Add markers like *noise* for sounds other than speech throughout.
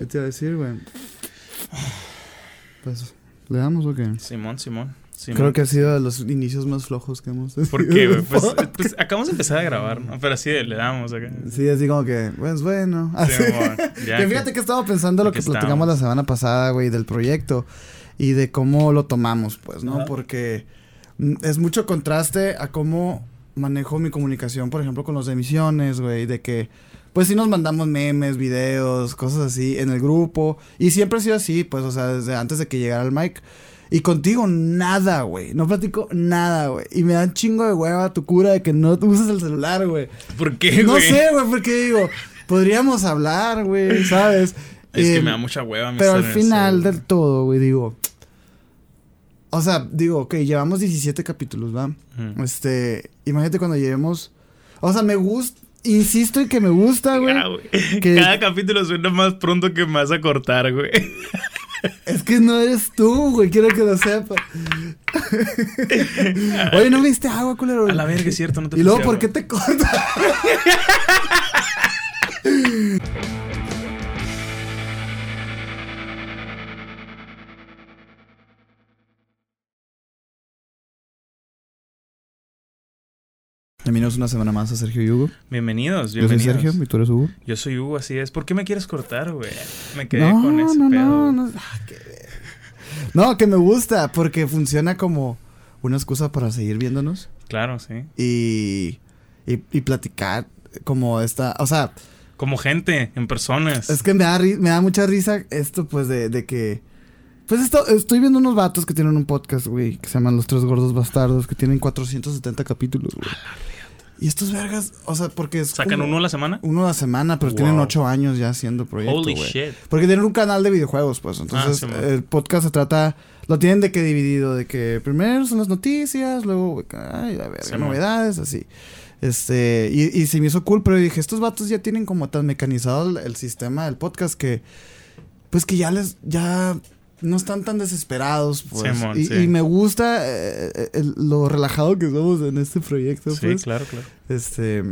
¿Qué te iba a decir, güey? Pues, ¿le damos o qué? Simón, Simón. Simón. Creo que ha sido de los inicios más flojos que hemos tenido. ¿Por qué, güey? Pues, *laughs* pues acabamos de empezar a grabar, ¿no? Pero así le damos acá. Sí, así como que, pues bueno. Así. Simón, ya *laughs* que fíjate que estaba pensando lo que platicamos la semana pasada, güey, del proyecto y de cómo lo tomamos, pues, ¿no? Porque mm, es mucho contraste a cómo manejo mi comunicación, por ejemplo, con los de emisiones, güey, de que, pues sí nos mandamos memes, videos, cosas así en el grupo y siempre ha sido así, pues, o sea, desde antes de que llegara el mic. Y contigo nada, güey. No platico nada, güey. Y me da un chingo de hueva tu cura de que no uses el celular, güey. ¿Por qué, No sé, güey, porque digo, podríamos hablar, güey, ¿sabes? Es que Eh, me da mucha hueva. Pero al final del todo, güey, digo. O sea, digo, ok, llevamos 17 capítulos, ¿va? Este, imagínate cuando llevemos. O sea, me gusta. Insisto en que me gusta, güey. Ya, güey. que- Cada capítulo suena más pronto que me vas a cortar, güey. Es que no eres tú, güey, quiero que lo sepas. Oye, ¿no me diste agua, culero? A la verga, es cierto, no te Y luego, ¿por qué te cortas? Bienvenidos una semana más a Sergio y Hugo. Bienvenidos, Yo soy bienvenidos. Sergio y tú eres Hugo. Yo soy Hugo, así es. ¿Por qué me quieres cortar, güey? Me quedé con ese no, pedo. no, no, ah, qué no, que me gusta porque funciona como una excusa para seguir viéndonos Claro, sí. y, y, y platicar como esta, o sea, Como gente, en personas. es que me da, me da mucha risa esto pues de, de que, pues esto, estoy viendo unos vatos que tienen un podcast, güey, que se llaman Los Tres Gordos Bastardos, que tienen 470 capítulos, güey. Y estos vergas, o sea, porque es ¿Sacan como uno a la semana? uno a la semana, pero Wow. tienen ocho años ya haciendo proyecto, Holy shit. Porque tienen un canal de videojuegos, pues. Entonces, Ah, sí, el podcast se trata. Lo tienen de que dividido. De que primero son las noticias, luego. Ay, a ver, Sí, man. novedades, así. Este. Y, y se me hizo cool, pero dije, estos vatos ya tienen como tan mecanizado el, el sistema del podcast que. Pues que ya les. Ya. No están tan desesperados, pues. Sí, man, y, sí. y me gusta eh, eh, el- lo relajado que somos en este proyecto, Sí, pues. claro, claro. Este.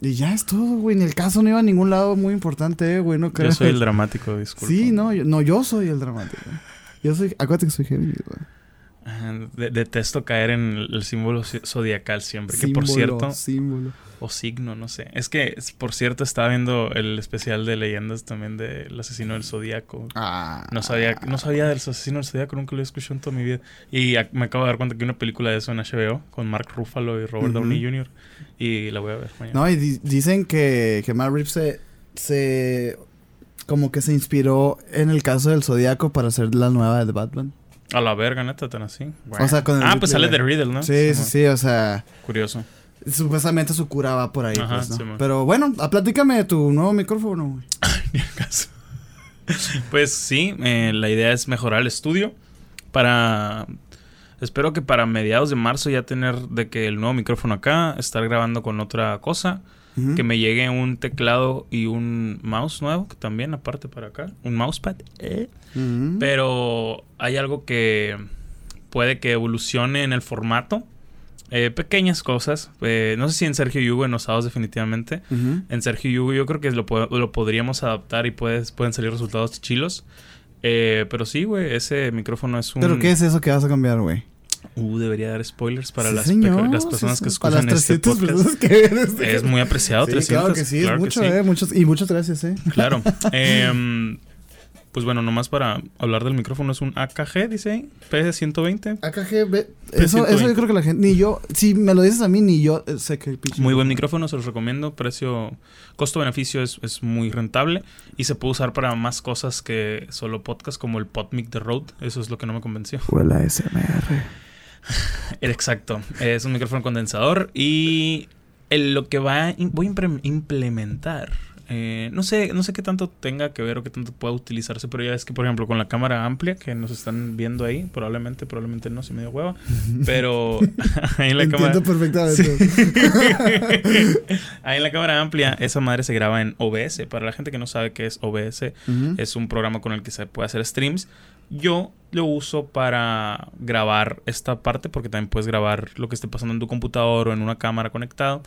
Y ya es todo, güey. En el caso no iba a ningún lado muy importante, eh, güey. No Yo creas. soy el dramático, disculpa. Sí, no, yo, no, yo soy el dramático. Yo soy, acuérdate que soy Géminis, güey. De- detesto caer en el, símbolo zodiacal siempre. Que por cierto, símbolo. o signo, no sé. Es que, por cierto, estaba viendo el especial de leyendas también del asesino del zodiaco. Ah. No sabía, no sabía del asesino del zodiaco, nunca lo he escuchado en toda mi vida. Y me acabo de dar cuenta que hay una película de eso en HBO con Mark Ruffalo y Robert. Downey Jr. Y la voy a ver mañana. No, y di- dicen que, que Matt Reeves se, se. Como que se inspiró en el caso del Zodíaco para hacer la nueva de Batman. A la verga, neta, tan así. O sea, con el ah, pues sale de Riddle, ¿no? Sí, sí, sí, o sea. Curioso. Supuestamente su cura va por ahí, Ajá, pues, ¿no? Pero bueno, a- platícame de tu nuevo micrófono, güey. *laughs* Ni caso. Pues sí, eh, la idea es mejorar el estudio para... Espero que para mediados de marzo ya tener de que el nuevo micrófono acá, estar grabando con otra cosa, Que me llegue un teclado y un mouse nuevo, que también aparte para acá, un mousepad. eh. Pero hay algo que puede que evolucione en el formato. Eh, pequeñas cosas. Eh, no sé si en Sergio y Hugo en Osados definitivamente. En Sergio y Hugo yo creo que lo, lo podríamos adaptar y puedes, pueden salir resultados chilos. Eh, pero sí, güey, ese micrófono es un... ¿Pero qué es eso que vas a cambiar, güey? Uh, debería dar spoilers para Sí, las, señor, las personas sí. que Para escuchan este 300 podcast. personas que este- Es muy apreciado, Sí, 300. claro que sí, claro mucho, sí. eh, muchos, y muchas gracias, eh. Claro. *laughs* Em, pues bueno, nomás para hablar del micrófono es un AKG, dice ahí, PS120. AKG, ve- eso, eso 120. yo creo que la gente, ni yo, si me lo dices a mí, ni yo eh, sé que pinche. Muy buen micrófono, se los recomiendo. Precio, costo-beneficio es, es muy rentable y se puede usar para más cosas que solo podcast, como el PodMic de Rode. Eso es lo que no me convenció. Huele a SMR. *laughs* Exacto. Es un micrófono condensador y el- lo que va a, voy a implementar. eh, no sé, no sé qué tanto tenga que ver o qué tanto pueda utilizarse, pero ya es que, por ejemplo, con la cámara amplia que nos están viendo ahí, probablemente, probablemente no, si me dio hueva, *laughs* pero *laughs* ahí en la cámara. Entiendo perfectamente. Ahí en la cámara amplia, esa madre se graba en OBS. Para la gente que no sabe qué es OBS, es un programa con el que se puede hacer streams. Yo lo uso para grabar esta parte porque también puedes grabar lo que esté pasando en tu computador o en una cámara conectado.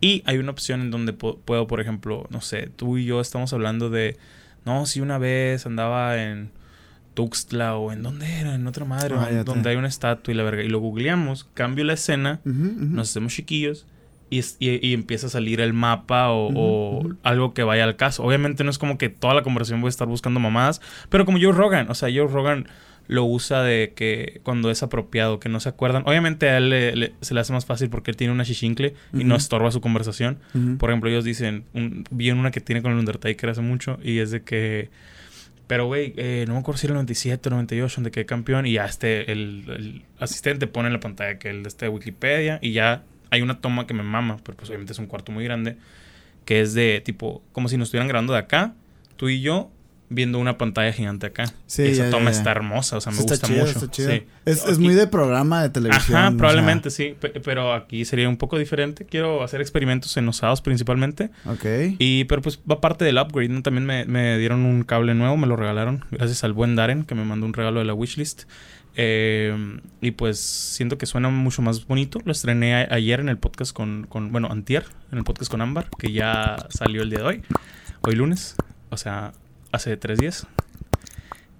Y hay una opción en donde puedo, por ejemplo, no sé, tú y yo estamos hablando de, no, si una vez andaba en Tuxtla o en dónde era, en otra madre, Ah, donde hay una estatua y la verga. Y lo googleamos, cambio la escena, nos hacemos chiquillos y, empieza a salir el mapa o, algo que vaya al caso. Obviamente no es como que toda la conversación voy a estar buscando mamadas, pero como Joe Rogan, o sea, Joe Rogan lo usa de que cuando es apropiado, que no se acuerdan. Obviamente a él le- le- se le hace más fácil porque él tiene una chichincle y no estorba su conversación. Por ejemplo, ellos dicen, un, vi una que tiene con el Undertaker hace mucho y es de que, pero güey, eh, no me acuerdo si era el 97 o 98 donde quedé campeón y ya este, el, el asistente pone en la pantalla que el de este Wikipedia y ya hay una toma que me mama, pero pues obviamente es un cuarto muy grande, que es de tipo, como si nos estuvieran grabando de acá, tú y yo viendo una pantalla gigante acá. Sí, y esa ya, toma ya, está hermosa, o sea, me está gusta chido, mucho. está chido. Sí. Es, muy de programa de televisión. o Ajá, sea, probablemente sí, pe- pero aquí sería un poco diferente. Quiero hacer experimentos en osados principalmente. Ok. Y, pero pues va parte del upgrade, ¿no? También me, me dieron un cable nuevo, me lo regalaron, gracias al buen Darren, que me mandó un regalo de la wishlist. Eh, y pues siento que suena mucho más bonito. Lo estrené ayer en el podcast con, con, bueno, antier, en el podcast con Ámbar, que ya salió el día de hoy, hoy lunes, o sea, hace tres días.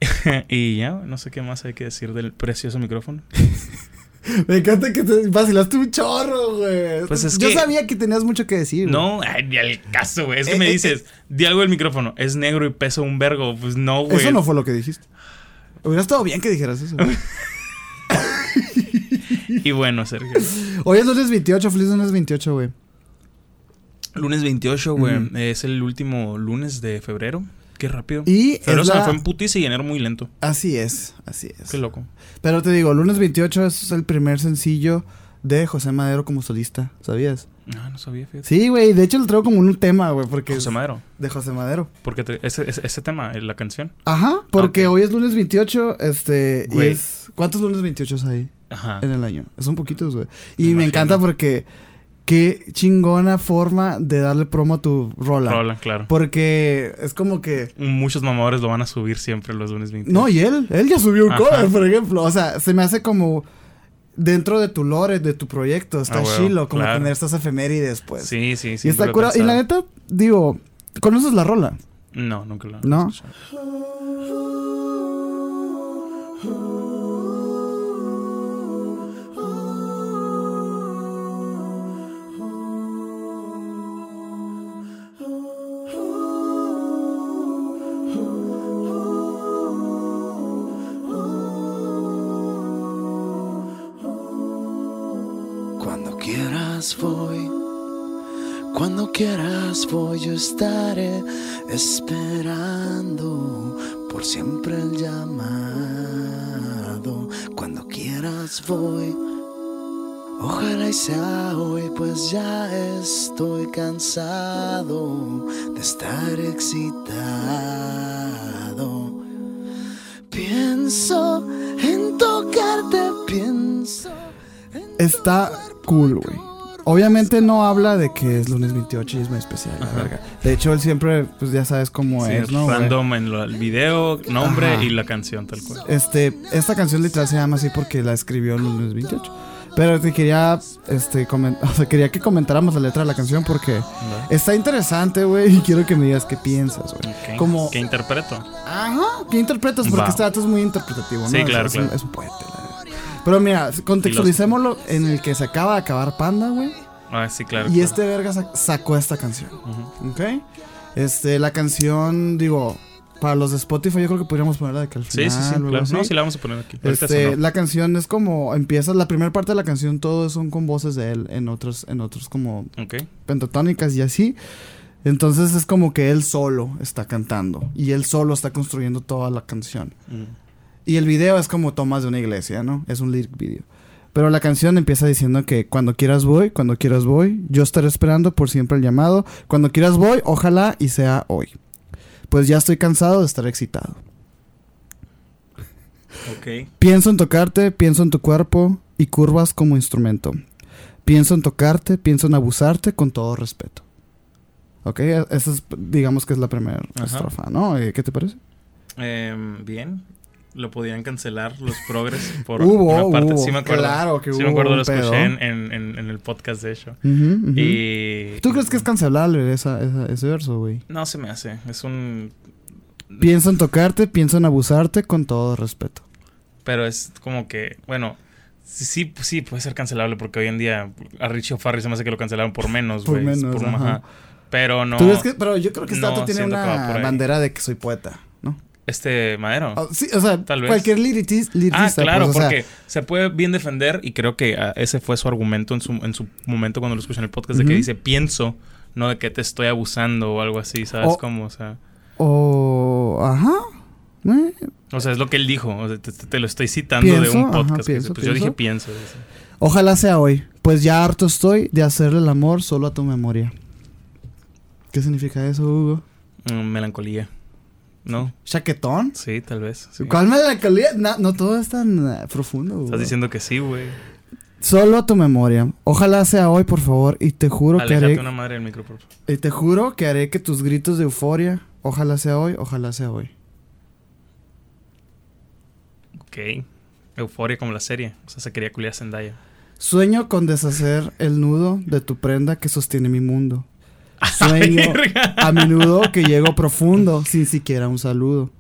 *laughs* y ya, no sé qué más hay que decir del precioso micrófono. *laughs* Me encanta que te vacilaste un chorro, güey. Pues es Yo que- sabía que tenías mucho que decir. No, ay, ni al caso, güey. Es que Eh, me eh, dices, di algo del micrófono, es negro y pesa un vergo. Pues no, güey. Eso no fue lo que dijiste. Hubiera estado bien que dijeras eso. *laughs* Y bueno, Sergio. Hoy es lunes 28, feliz lunes 28, güey. Lunes 28, güey. Es el último lunes de febrero. Qué rápido. Y Febrero es se me la- fue en putiza y enero muy lento. Así es, así es. Qué loco. Pero te digo, lunes 28 es el primer sencillo de José Madero como solista, ¿sabías? Ah, no sabía, fíjate. Sí, güey, de hecho lo traigo como un tema, güey, porque José Madero. de José Madero. Porque te- ese, ese, ese tema, eh, la canción. Ajá, porque hoy es lunes 28, este, y Güey. es ¿cuántos lunes 28 hay Ajá. en el año? Son poquitos, güey. Y me, encanta porque qué chingona forma de darle promo a tu rola. Rola, claro. Porque es como que Muchos mamadores lo van a subir siempre los lunes 20. No, y él, él ya subió un Ajá. cover, por ejemplo. O sea, se me hace como dentro de tu lore, de tu proyecto, está Ah, chilo, como claro. tener estas efemérides, pues. Sí, sí, sí. y está curado. Y la neta, digo, ¿conoces la rola? No, nunca No. he escuchado. Quieras voy, cuando quieras voy, yo estaré esperando por siempre el llamado. Cuando quieras voy, ojalá y sea hoy, pues ya estoy cansado de estar excitado. Pienso en tocarte, pienso. en Está cool, güey. Obviamente no habla de que es lunes 28 y es muy especial, la verga. De hecho, él siempre, pues ya sabes cómo Sí, es, ¿no? random en lo- el video, nombre Ajá. y la canción tal cual. Este, esta canción literal se llama así porque la escribió el lunes 28. Pero te quería, este, *laughs* o sea, quería que comentáramos la letra de la canción porque ¿verdad? está interesante, güey, y quiero que me digas qué piensas, güey. Ok. Como- ¿Qué interpreto? Ajá, ¿qué interpretas? Porque Va. este dato es muy interpretativo, ¿no? Sí, O sea, claro, es, un- claro. es un poeta. Pero mira, contextualicémoslo en el que se acaba de acabar Panda, güey. Ah, sí, claro. Y claro. este verga sa- sacó esta canción, Ujú. ¿ok? Este, la canción, digo, para los de Spotify yo creo que podríamos ponerla de que al Sí, final. sí, sí, claro. así. No, sí la vamos a poner aquí. Este, la canción es como empieza la primera parte de la canción todos son con voces de él en otros en otros como pentatónicas y así. Entonces es como que él solo está cantando y él solo está construyendo toda la canción. Mm. Y el video es como tomas de una iglesia, ¿no? Es un lyric video. Pero la canción empieza diciendo que cuando quieras voy, cuando quieras voy, yo estaré esperando por siempre el llamado. Cuando quieras voy, ojalá y sea hoy. Pues ya estoy cansado de estar excitado. Ok. Pienso en tocarte, pienso en tu cuerpo y curvas como instrumento. Pienso en tocarte, pienso en abusarte con todo respeto. Ok, esa es, digamos que es la primera estrofa, ¿no? Eh, ¿Qué te parece? Em, bien. Lo podían cancelar los progres *laughs* por Hubo, una parte. hubo, sí me acuerdo. claro que sí hubo me acuerdo, lo escuché en, en, el podcast de hecho. Ujú. Y... ¿Tú crees que es cancelable esa, esa- ese verso, güey? No se me hace. Es un... Pienso en tocarte, pienso en abusarte con todo respeto. Pero es como que, bueno, sí, sí, sí, puede ser cancelable porque hoy en día a Richie O'Farrill se me hace que lo cancelaron por menos, Por güey. menos, Por- ajá. Pero no. ¿Tú ves que- pero yo creo que este no dato tiene una por bandera de que soy poeta. Este Madero. Ah, sí, o sea, Tal vez. cualquier liritis- liricista. Ah, claro, pues, o sea, porque se puede bien defender y creo que ah, ese fue su argumento en su, en su momento cuando lo escuché en el podcast de que dice pienso, no de que te estoy abusando o algo así, ¿sabes O- cómo? O sea, O. Ajá. eh, o sea, es lo que él dijo, o sea, te, lo estoy citando de un podcast. pienso, pues yo dije pienso. Ojalá sea hoy, pues ya harto estoy de hacerle el amor solo a tu memoria. ¿Qué significa eso, Hugo? Mm, melancolía. ¿No? ¿Chaquetón? Sí, tal vez. sí. ¿Cuál melancolía? No, no todo es tan eh, profundo. Estás diciendo que sí, güey. Solo a tu memoria. Ojalá sea hoy, por favor, y te juro que haré, una madre del micro, por favor. y te juro que haré que tus gritos de euforia, ojalá sea hoy, ojalá sea hoy. Ok. Euforia como la serie. O sea, se quería culiar a Zendaya. Sueño con deshacer el nudo de tu prenda que sostiene mi mundo. Sueño a menudo que llego profundo sin siquiera un saludo.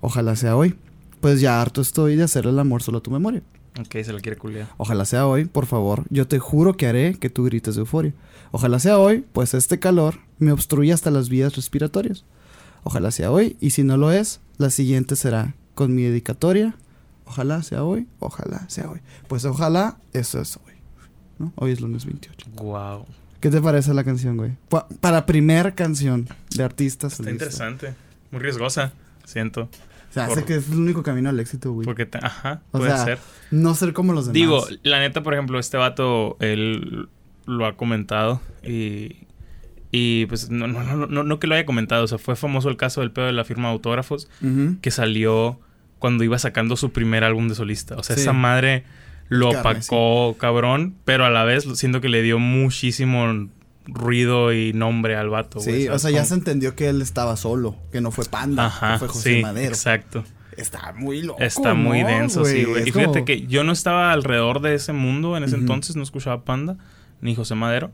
Ojalá sea hoy, pues ya harto estoy de hacer el amor solo a tu memoria. ok, se la quiere culiar. Ojalá sea hoy, por favor, yo te juro que haré que tú grites de euforia. Ojalá sea hoy, pues este calor me obstruye hasta las vías respiratorias. Ojalá sea hoy, y si no lo es, la siguiente será con mi dedicatoria. Ojalá sea hoy, ojalá sea hoy. Pues ojalá eso es hoy. ¿no? Hoy es lunes 28. Wow. ¿Qué te parece la canción, güey? Pa- para primera canción de artistas. Está solista. interesante. Muy riesgosa, siento. Se hace Por- que es el único camino al éxito, güey. Porque, te- ajá, O puede sea, ser. No ser como los demás. Digo, la neta, por ejemplo, este vato, él lo ha comentado y... Y pues no, no, no, no, no que lo haya comentado, o sea, fue famoso el caso del pedo de la firma de autógrafos que salió cuando iba sacando su primer álbum de solista. O sea, Sí. esa madre lo Carne, opacó, cabrón, pero a la vez siento que le dio muchísimo ruido y nombre al vato. Sí, o ¿sabes sea, ya se entendió que él estaba solo, que no fue Panda, Ajá, que fue José sí, Madero. exacto. Está muy loco. Está muy ¿no, denso, sí, güey. Y fíjate como- que yo no estaba alrededor de ese mundo en ese entonces, no escuchaba Panda ni José Madero.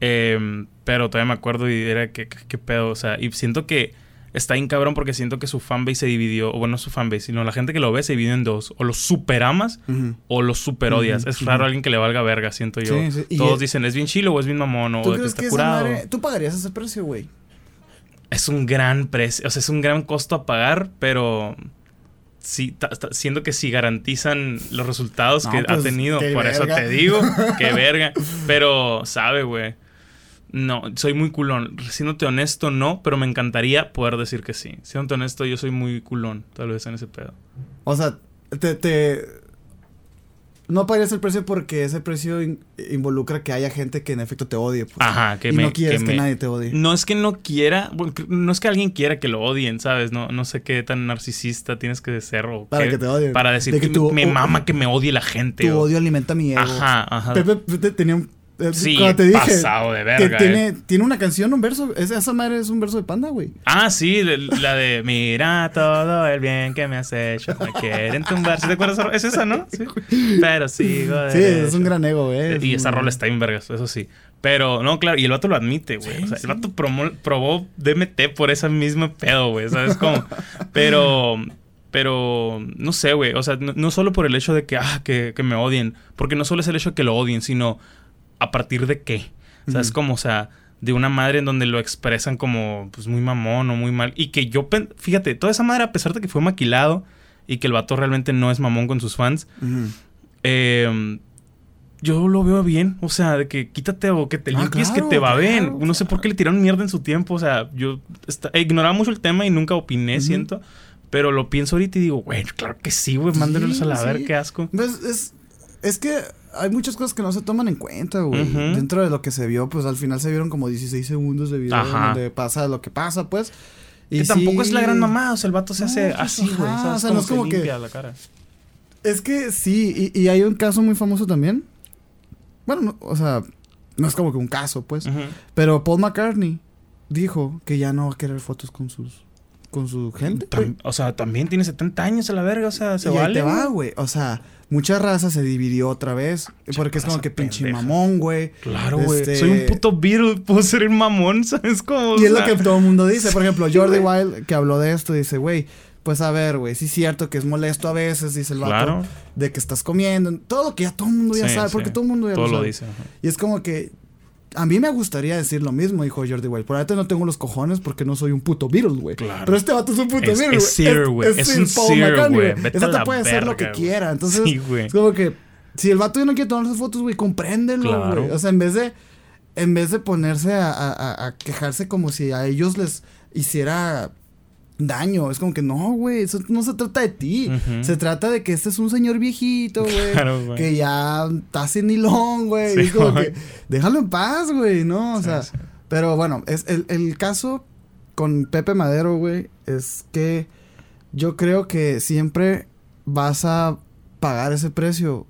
Em, pero todavía me acuerdo y era que, que- qué pedo, o sea, y siento que está bien cabrón porque siento que su fanbase se dividió, o bueno, no su fanbase, sino la gente que lo ve se dividió en dos, o los super amas o los super odias. Es raro alguien que le valga verga, siento yo. Sí, sí, Todos dicen, es bien chilo o es bien mamón o ¿Tú de que está curado. madre... ¿Tú pagarías ese precio, güey? Es un gran precio, o sea, es un gran costo a pagar, pero sí, siendo que si garantizan los resultados No, que ha pues, tenido, qué por eso te digo, que *laughs* verga. Pero, sabe, güey. No, soy muy culón. Siéndote honesto, no, pero me encantaría poder decir que sí. Siéndote honesto, yo soy muy culón, tal vez en ese pedo. O sea, te... te... No pagarías el precio porque ese precio in- involucra que haya gente que en efecto te odie. pues. Ajá, que y me. no quieres que nadie te odie. No es que no quiera, no es que alguien quiera que lo odien, ¿sabes? No, no sé qué tan narcisista tienes que ser o Para qué- que te odien. Para decir De que, que tu- me mama que me odie la gente. Tu o- odio alimenta mi ego. Ajá, ajá. Pepe, Pepe tenía un... eh, Sí, cuando te dije pasado de verga. tiene, eh. tiene una canción, un verso. es- esa madre es un verso de panda, güey. Ah, sí, de- la de Mira todo el bien que me has hecho. Me quieren tumbar. ¿Sí te acuerdas? Es esa, ¿no? Sí. Pero sigo. Sí, derecho. es un gran ego, güey. Y Es esa rola está bien vergas, eso sí. Pero, no, claro, y el vato lo admite, güey. Sí, o sea, sí. el vato promo- probó DMT por ese mismo pedo, güey. ¿Sabes cómo? Pero, pero, no sé, güey. O sea, no, no solo por el hecho de que, ah, que, que me odien. Porque no solo es el hecho de que lo odien, sino a partir de qué. O sea, es como, o sea, de una madre en donde lo expresan como, pues, muy mamón o muy mal. Y que yo, fíjate, toda esa madre, a pesar de que fue maquilado y que el vato realmente no es mamón con sus fans, eh, yo lo veo bien. O sea, de que quítate o que te Ah, limpies, claro, que te va bien. claro, No sé por qué le tiraron mierda en su tiempo. O sea, yo ignoraba mucho el tema y nunca opiné, siento. Pero lo pienso ahorita y digo, güey, claro que sí, güey, mándenlos a la Sí, ver, qué asco. Pues, es, es que hay muchas cosas que no se toman en cuenta, güey. Dentro de lo que se vio, pues al final se vieron como 16 segundos de video Ajá. donde pasa lo que pasa, pues. que sí- tampoco es la gran mamá, o sea, el vato se No, hace pues, así, güey. o sea, no es se como que- la cara. Es que sí, y, y hay un caso muy famoso también. Bueno, no, o sea, no es como que un caso, pues. Pero Paul McCartney dijo que ya no va a querer fotos con sus con su gente. Tam- o sea, también tiene 70 años a la verga, o sea, se y ahí vale. te va, güey. O sea, mucha raza se dividió otra vez. Porque es como que pinche pendeja. mamón, güey. Claro, güey. Este- Soy un puto Beatle, *laughs* puedo ser un mamón, ¿sabes cómo? Y es lo que todo el mundo *laughs* dice. Por ejemplo, Jordi Wild, que habló de esto, dice, güey, pues a ver, güey, sí es cierto que es molesto a veces, dice el vato, Claro. de que estás comiendo. Todo lo que ya todo el mundo ya Sí, sabe, sí. porque todo el mundo ya Todo lo lo sabe. dice. ajá. Y es como que a mí me gustaría decir lo mismo, dijo Jordi Wild. Por ahorita no tengo los cojones porque no soy un puto Beatles, güey. Claro. Pero este vato es un puto Es- Beatles, es Sir, güey. Es un Paul Sir, McCartney, güey. Puede hacer lo que güey. quiera. Entonces, Sí, güey. es como que si el vato ya no quiere tomarse fotos, güey, compréndelo, Claro. güey. O sea, en vez de en vez de ponerse a, a- a- a quejarse como si a ellos les hiciera daño. Es como que no, güey, eso no se trata de ti. Se trata de que este es un señor viejito, güey. *laughs* Claro, que ya está sin hilón, güey. Sí, es como que déjalo en paz, güey, ¿no? O Sí, sea, sí. pero bueno, es el, el caso con Pepe Madero, güey, es que yo creo que siempre vas a pagar ese precio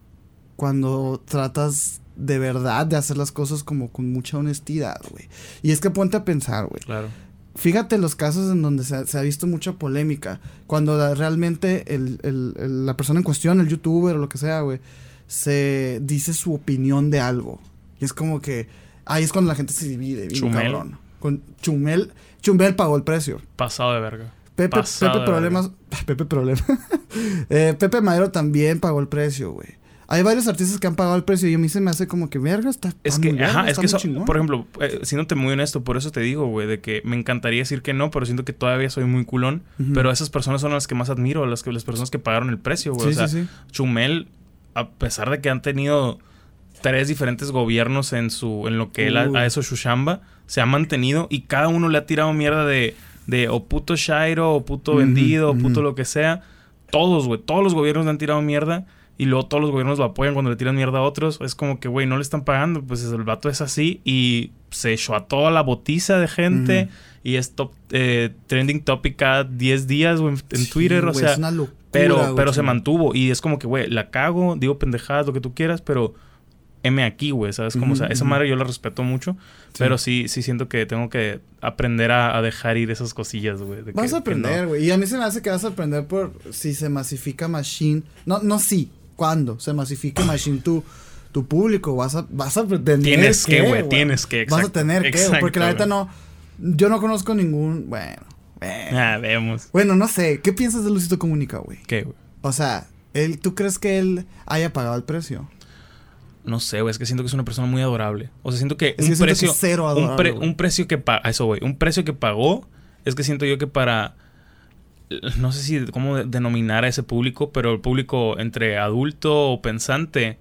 cuando tratas de verdad de hacer las cosas como con mucha honestidad, güey. Y es que ponte a pensar, güey. Claro. Fíjate los casos en donde se ha, se ha visto mucha polémica. Cuando la- realmente el- el- el- la persona en cuestión, el youtuber o lo que sea, güey, se dice su opinión de algo. Y es como que ahí es cuando la gente se divide, bien Chumel. cabrón. Con Chumel, Chumel pagó el precio. Pasado de verga. Pepe, Pasado Pepe de Problemas, *laughs* Pepe Problemas. *laughs* Eh, Pepe Madero también pagó el precio, güey. Hay varios artistas que han pagado el precio y a mí se me hace como que verga, está, Es que, muy verga, ajá, es que eso, chingón. por ejemplo, eh, siéndote muy honesto, por eso te digo, güey, de que me encantaría decir que no, pero siento que todavía soy muy culón. Pero esas personas son las que más admiro, las, que, las personas que pagaron el precio, güey. Sí, o sea, sí, sí. Chumel, a pesar de que han tenido tres diferentes gobiernos en su en lo que él ha hecho su chamba, se ha mantenido y cada uno le ha tirado mierda de, de o puto Shairo, o puto vendido, o puto lo que sea. Todos, güey, todos los gobiernos le han tirado mierda y luego todos los gobiernos lo apoyan cuando le tiran mierda a otros. Es como que, güey, no le están pagando, pues el vato es así y se echó a toda la botiza de gente y es top, eh, trending topic cada 10 días güey, en, Sí, Twitter, o güey, sea... es una locura, Pero, pero se mantuvo. Y es como que, güey, la cago, digo pendejadas, lo que tú quieras, pero M aquí, güey, ¿sabes? Como, o sea, esa madre yo la respeto mucho. Pero sí, sí siento que tengo que aprender a, a dejar ir esas cosillas, güey. Vas que- a aprender, güey. Y a mí se me hace que vas a aprender por si se masifica Machine. No, no sí. ¿Cuándo se masifique Machine tu, tu público? Vas a, vas a tener Tienes que, güey, tienes que, Vas a exacto, tener que, güey, exacto, Porque la neta no. Yo no conozco ningún. Bueno. Bueno, Ah, vemos. Bueno, no sé. ¿Qué piensas de Lucito Comunica, güey? ¿Qué, güey? O sea, él, ¿tú crees que él haya pagado el precio? No sé, güey, es que siento que es una persona muy adorable. O sea, siento que que un que precio. es cero un, adorable, güey. un precio que pagó. Eso, güey. Un precio que pagó. Es que siento yo que para. No sé si cómo de- denominar a ese público, pero el público entre adulto o pensante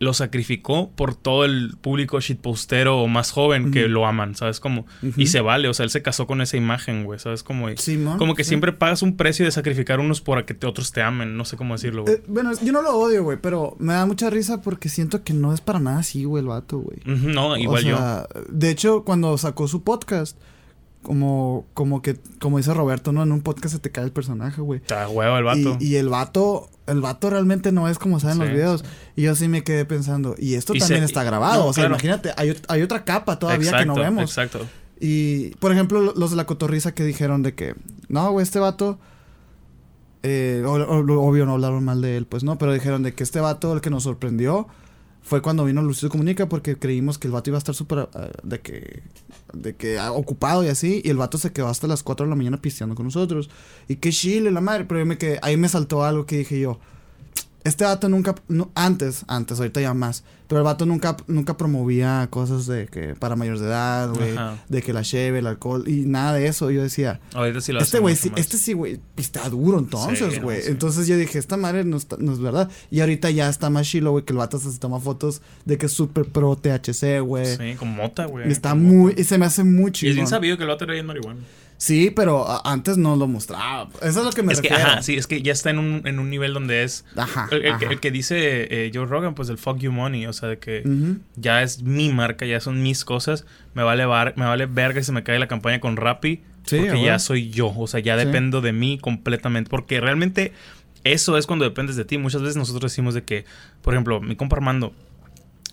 lo sacrificó por todo el público shitpostero o más joven que lo aman, ¿sabes? Como, Ujú. Y se vale, o sea, él se casó con esa imagen, güey, ¿sabes? Como, Simón, como que sí. siempre pagas un precio de sacrificar unos por que te- otros te amen, no sé cómo decirlo, güey. Eh, bueno, yo no lo odio, güey, pero me da mucha risa porque siento que no es para nada así, güey, el vato, güey. No, igual o sea, De hecho, cuando sacó su podcast, como, como que, como dice Roberto, ¿no? En un podcast se te cae el personaje, güey. Está huevo el vato. Y, y el vato, el vato realmente no es como salen los Sí, videos. Y yo sí me quedé pensando, y esto Y también se- está grabado. no, o sea, claro. imagínate, hay, hay otra capa todavía que no vemos. Exacto. Y, por ejemplo, lo- los de la cotorriza que dijeron de que, no, güey, este vato, eh, o- o- obvio no hablaron mal de él, pues no, pero dijeron de que este vato, el que nos sorprendió, fue cuando vino Lucio Comunica porque creímos que el vato iba a estar súper, ah, de que, de que ocupado y así, y el vato se quedó hasta las 4 de la mañana pisteando con nosotros. Y qué chile la madre, pero me quedé, ahí me saltó algo que dije yo, este vato nunca, no, antes, antes, ahorita ya más, pero el vato nunca, nunca promovía cosas de que para mayores de edad, güey, de que la cheve, el alcohol y nada de eso. Yo decía, Ahorita sí lo este güey, sí, este sí, güey, está duro entonces, Sí, güey. sí. Entonces yo dije, esta madre no, está- no es verdad. Y ahorita ya está más chilo, güey, que el vato se toma fotos de que es súper pro THC, güey. Sí, con mota, güey. Está muy, mota. y se me hace muy Y es chido. bien sabido que el vato era bien marihuana. Sí, pero antes no lo mostraba. Eso es lo que me es que, refiero. ajá, sí, es que ya está en un, en un nivel donde es. Ajá, El, el que, ajá. el que dice eh, Joe Rogan, pues el fuck you money. O sea, de que ya es mi marca, ya son mis cosas. Me vale, bar- me vale verga si me cae la campaña con Rappi. Sí, porque ya soy yo. O sea, ya Sí. dependo de mí completamente. Porque realmente eso es cuando dependes de ti. Muchas veces nosotros decimos de que, por ejemplo, mi compa Armando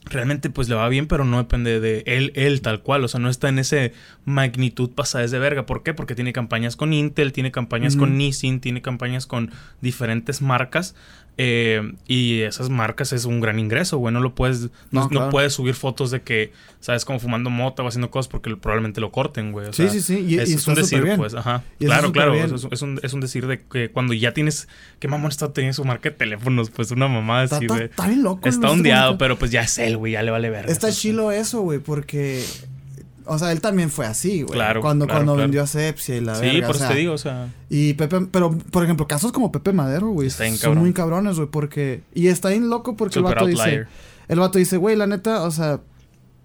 realmente pues le va bien, pero no depende de él, él tal cual. O sea, no está en ese magnitud pasada de verga. ¿Por qué? Porque tiene campañas con Intel, tiene campañas con Nissin, tiene campañas con diferentes marcas. Eh, y esas marcas es un gran ingreso, güey. No lo puedes, no, No, puedes subir fotos de que, sabes, como fumando mota o haciendo cosas porque probablemente lo corten, güey. O Sí, sea, sí, sí, y- es, y es está un decir, bien. pues, ajá. Y Claro, claro. Es, es un, es un decir de que cuando ya tienes, qué mamón está teniendo su marca de teléfonos, pues una mamá así, güey. está bien loco. Está ondeado, pero pues ya es él, güey, ya le vale verga. Está chilo eso, güey, porque. O sea, él también fue así, güey. Claro, Cuando, claro, cuando claro. vendió Asepsia y la Sí, verga, por o eso sea, te digo, o sea. Y Pepe, pero por ejemplo, casos como Pepe Madero, güey, son cabrón. muy cabrones, güey, porque. Y está bien loco porque Super el vato dice. El vato dice, güey, la neta, o sea,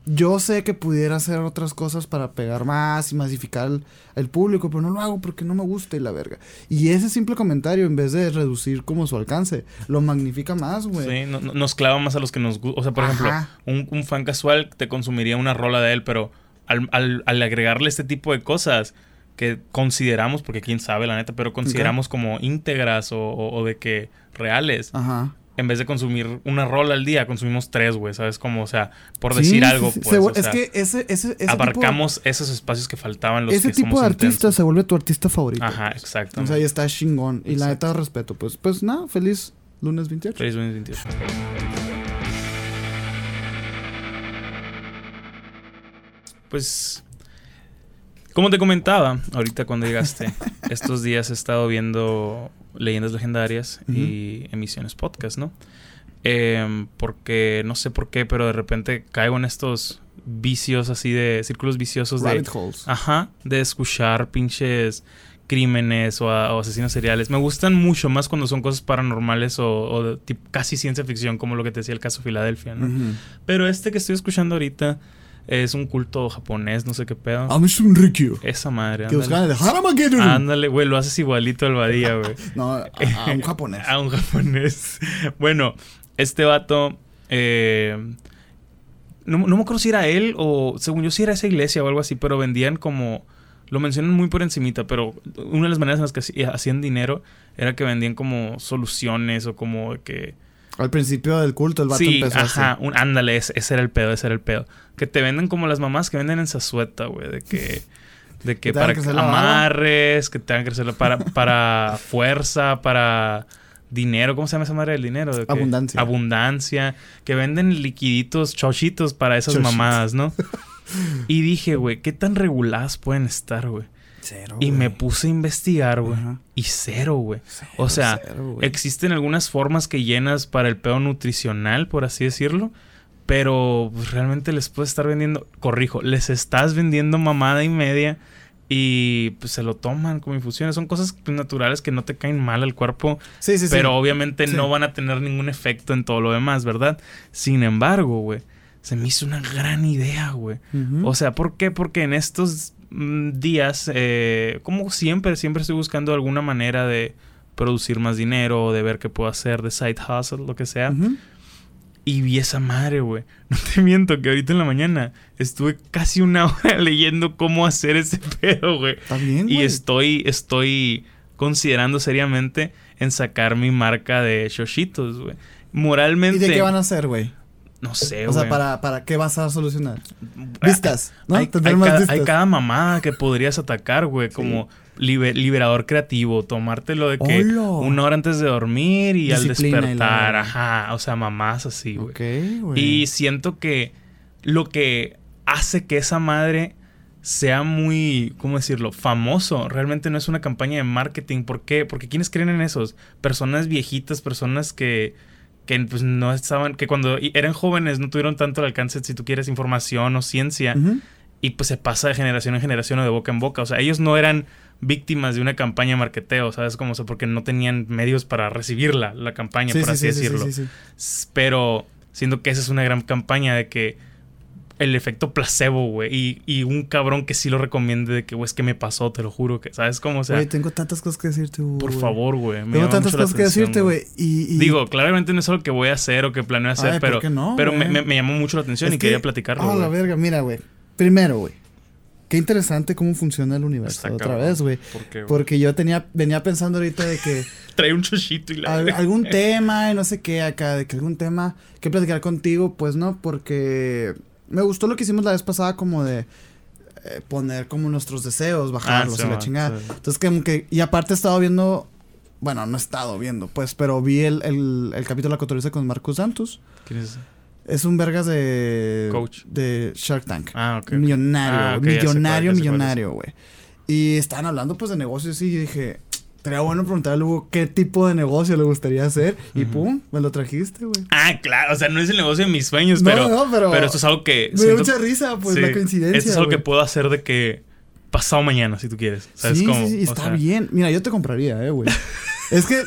yo sé que pudiera hacer otras cosas para pegar más y masificar el, el público, pero no lo hago porque no me gusta y la verga. Y ese simple comentario, en vez de reducir como su alcance, lo magnifica más, güey. Sí, no- no- nos clava más a los que nos gustan. O sea, por ejemplo, un fan casual te consumiría una rola de él, pero al, al- al agregarle este tipo de cosas que consideramos, porque quién sabe la neta, pero consideramos como íntegras o, o- o de que reales, Ajá. en vez de consumir una rola al día, consumimos tres, güey, ¿sabes? Como, o sea, por decir sí, algo, sí, pues, se o vu- es sea, que ese, ese, ese abarcamos esos espacios que faltaban los ese que tipo somos de artista intensos. se vuelve tu artista favorito. Ajá, exacto. O sea, y está chingón. Y la neta respeto. Pues, pues nada, feliz lunes 28. Feliz 2028. Pues, como te comentaba ahorita cuando llegaste, *laughs* estos días he estado viendo leyendas legendarias y emisiones podcast, ¿no? Em, porque no sé por qué, pero de repente caigo en estos vicios así de círculos viciosos de holes. Ajá, de escuchar pinches crímenes o, a- o asesinos seriales. Me gustan mucho más cuando son cosas paranormales o, o de tip- casi ciencia ficción, como lo que te decía el caso Filadelfia, ¿no? Pero este que estoy escuchando ahorita es un culto japonés, no sé qué pedo. I'm Shunrikyo. Esa madre, Que buscan el. Ándale, güey, lo haces igualito al Badía, güey. *laughs* No, a, a un japonés. *laughs* A un japonés. Bueno, este vato. eh, no, no me acuerdo si era él o. Según yo, si era esa iglesia o algo así, pero vendían como. Lo mencionan muy por encimita, pero una de las maneras en las que hacía- hacían dinero era que vendían como soluciones o como de que. Al principio del culto, el vato sí, empezó ajá, así. un, ándale, ese, ese era el pedo, ese era el pedo. Que te venden como las mamás que venden en Zazueta, güey, de que. De que Que para barba. amarres, que te hagan crecer para, *laughs* para fuerza, para dinero, ¿cómo se llama esa madre del dinero? De que- Abundancia. Abundancia. Que venden liquiditos, chochitos para esas Chochitos. mamadas, ¿no? *laughs* Y dije, güey, ¿qué tan reguladas pueden estar, güey? Cero, Y me puse a investigar, güey. Y cero, güey. O sea, cero. Existen algunas formas que llenas para el pedo nutricional, por así decirlo. Pero pues, realmente les puedes estar vendiendo, corrijo, les estás vendiendo mamada y media y pues se lo toman como infusiones. Son cosas naturales que no te caen mal al cuerpo, Sí, sí, sí. pero obviamente no van a tener ningún efecto en todo lo demás, ¿verdad? Sin embargo, güey, se me hizo una gran idea, güey. O sea, ¿por qué? Porque en estos días, eh, como siempre, siempre estoy buscando alguna manera de producir más dinero, de ver qué puedo hacer, de side hustle, lo que sea. Y vi esa madre, güey. *laughs* No te miento que ahorita en la mañana estuve casi una *laughs* hora leyendo cómo hacer ese pedo, güey. Está bien, Y güey. estoy, estoy considerando seriamente en sacar mi marca de shoshitos, güey. ¿Y Moralmente. de qué van a hacer, güey? No sé, O güey. sea, ¿para, ¿para qué vas a solucionar? Vistas, ¿no? Hay, más cada, vistas. hay cada mamada que podrías atacar, güey. Como libe- liberador creativo. Tomártelo de que una hora antes de dormir y al Disciplina despertar. Ajá. O sea, mamás así, güey. Ok, güey. Y siento que lo que hace que esa madre sea muy, ¿cómo decirlo? Famoso. Realmente no es una campaña de marketing. ¿Por qué? Porque ¿quiénes creen en esos? Personas viejitas, personas que, que pues no estaban, que cuando eran jóvenes no tuvieron tanto el alcance, si tú quieres, información o ciencia. Y pues se pasa de generación en generación o de boca en boca. O sea, ellos no eran víctimas de una campaña de marketeo, ¿sabes? Como, o sea, porque no tenían medios para recibirla, la campaña, Sí, por sí, así sí, sí, decirlo. Pero siento que esa es una gran campaña de que el efecto placebo, güey. Y, y un cabrón que sí lo recomiende de que, güey, es que me pasó, te lo juro. que ¿Sabes cómo? O sea, Güey, tengo tantas cosas que decirte, güey. por favor, güey. Tengo tantas cosas que decirte, güey. Y, y- Digo, claramente no es algo que voy a hacer o que planeo hacer, Ay, ¿por pero, no, pero me, me- me llamó mucho la atención Es y que- quería platicarlo. Ah, la verga, mira, güey. Primero, güey. Qué interesante cómo funciona el universo. Está Otra cabrón. vez, güey. ¿Por qué, güey? Porque yo tenía, venía pensando ahorita de que *laughs* Trae un chochito y la. Al- algún *laughs* tema y no sé qué acá, de que algún tema que platicar contigo, pues no, porque me gustó lo que hicimos la vez pasada como de eh, poner como nuestros deseos, bajarlos sí, y la chingada. sí. Entonces como que, y aparte he estado viendo, bueno, no he estado viendo, pues, pero vi el, el, el capítulo de la cotoriza con Marcus Santos. ¿Quién es ese? Es un vergas de... Coach. De Shark Tank. Ah, ok. Millonario, Ah, millonario, cuál millonario, güey. Y estaban hablando pues de negocios y dije, sería bueno preguntarle a Hugo qué tipo de negocio le gustaría hacer. Y pum, me lo trajiste, güey. Ah, claro. O sea, no es el negocio de mis sueños, No, pero. no, pero- Pero esto es algo que. Me dio siento- mucha risa, pues, sí, la coincidencia. Esto es algo que puedo hacer de que. Pasado mañana, si tú quieres. ¿Sabes sí, cómo? sí, sí, está sea, bien. Mira, yo te compraría, eh, güey. es que,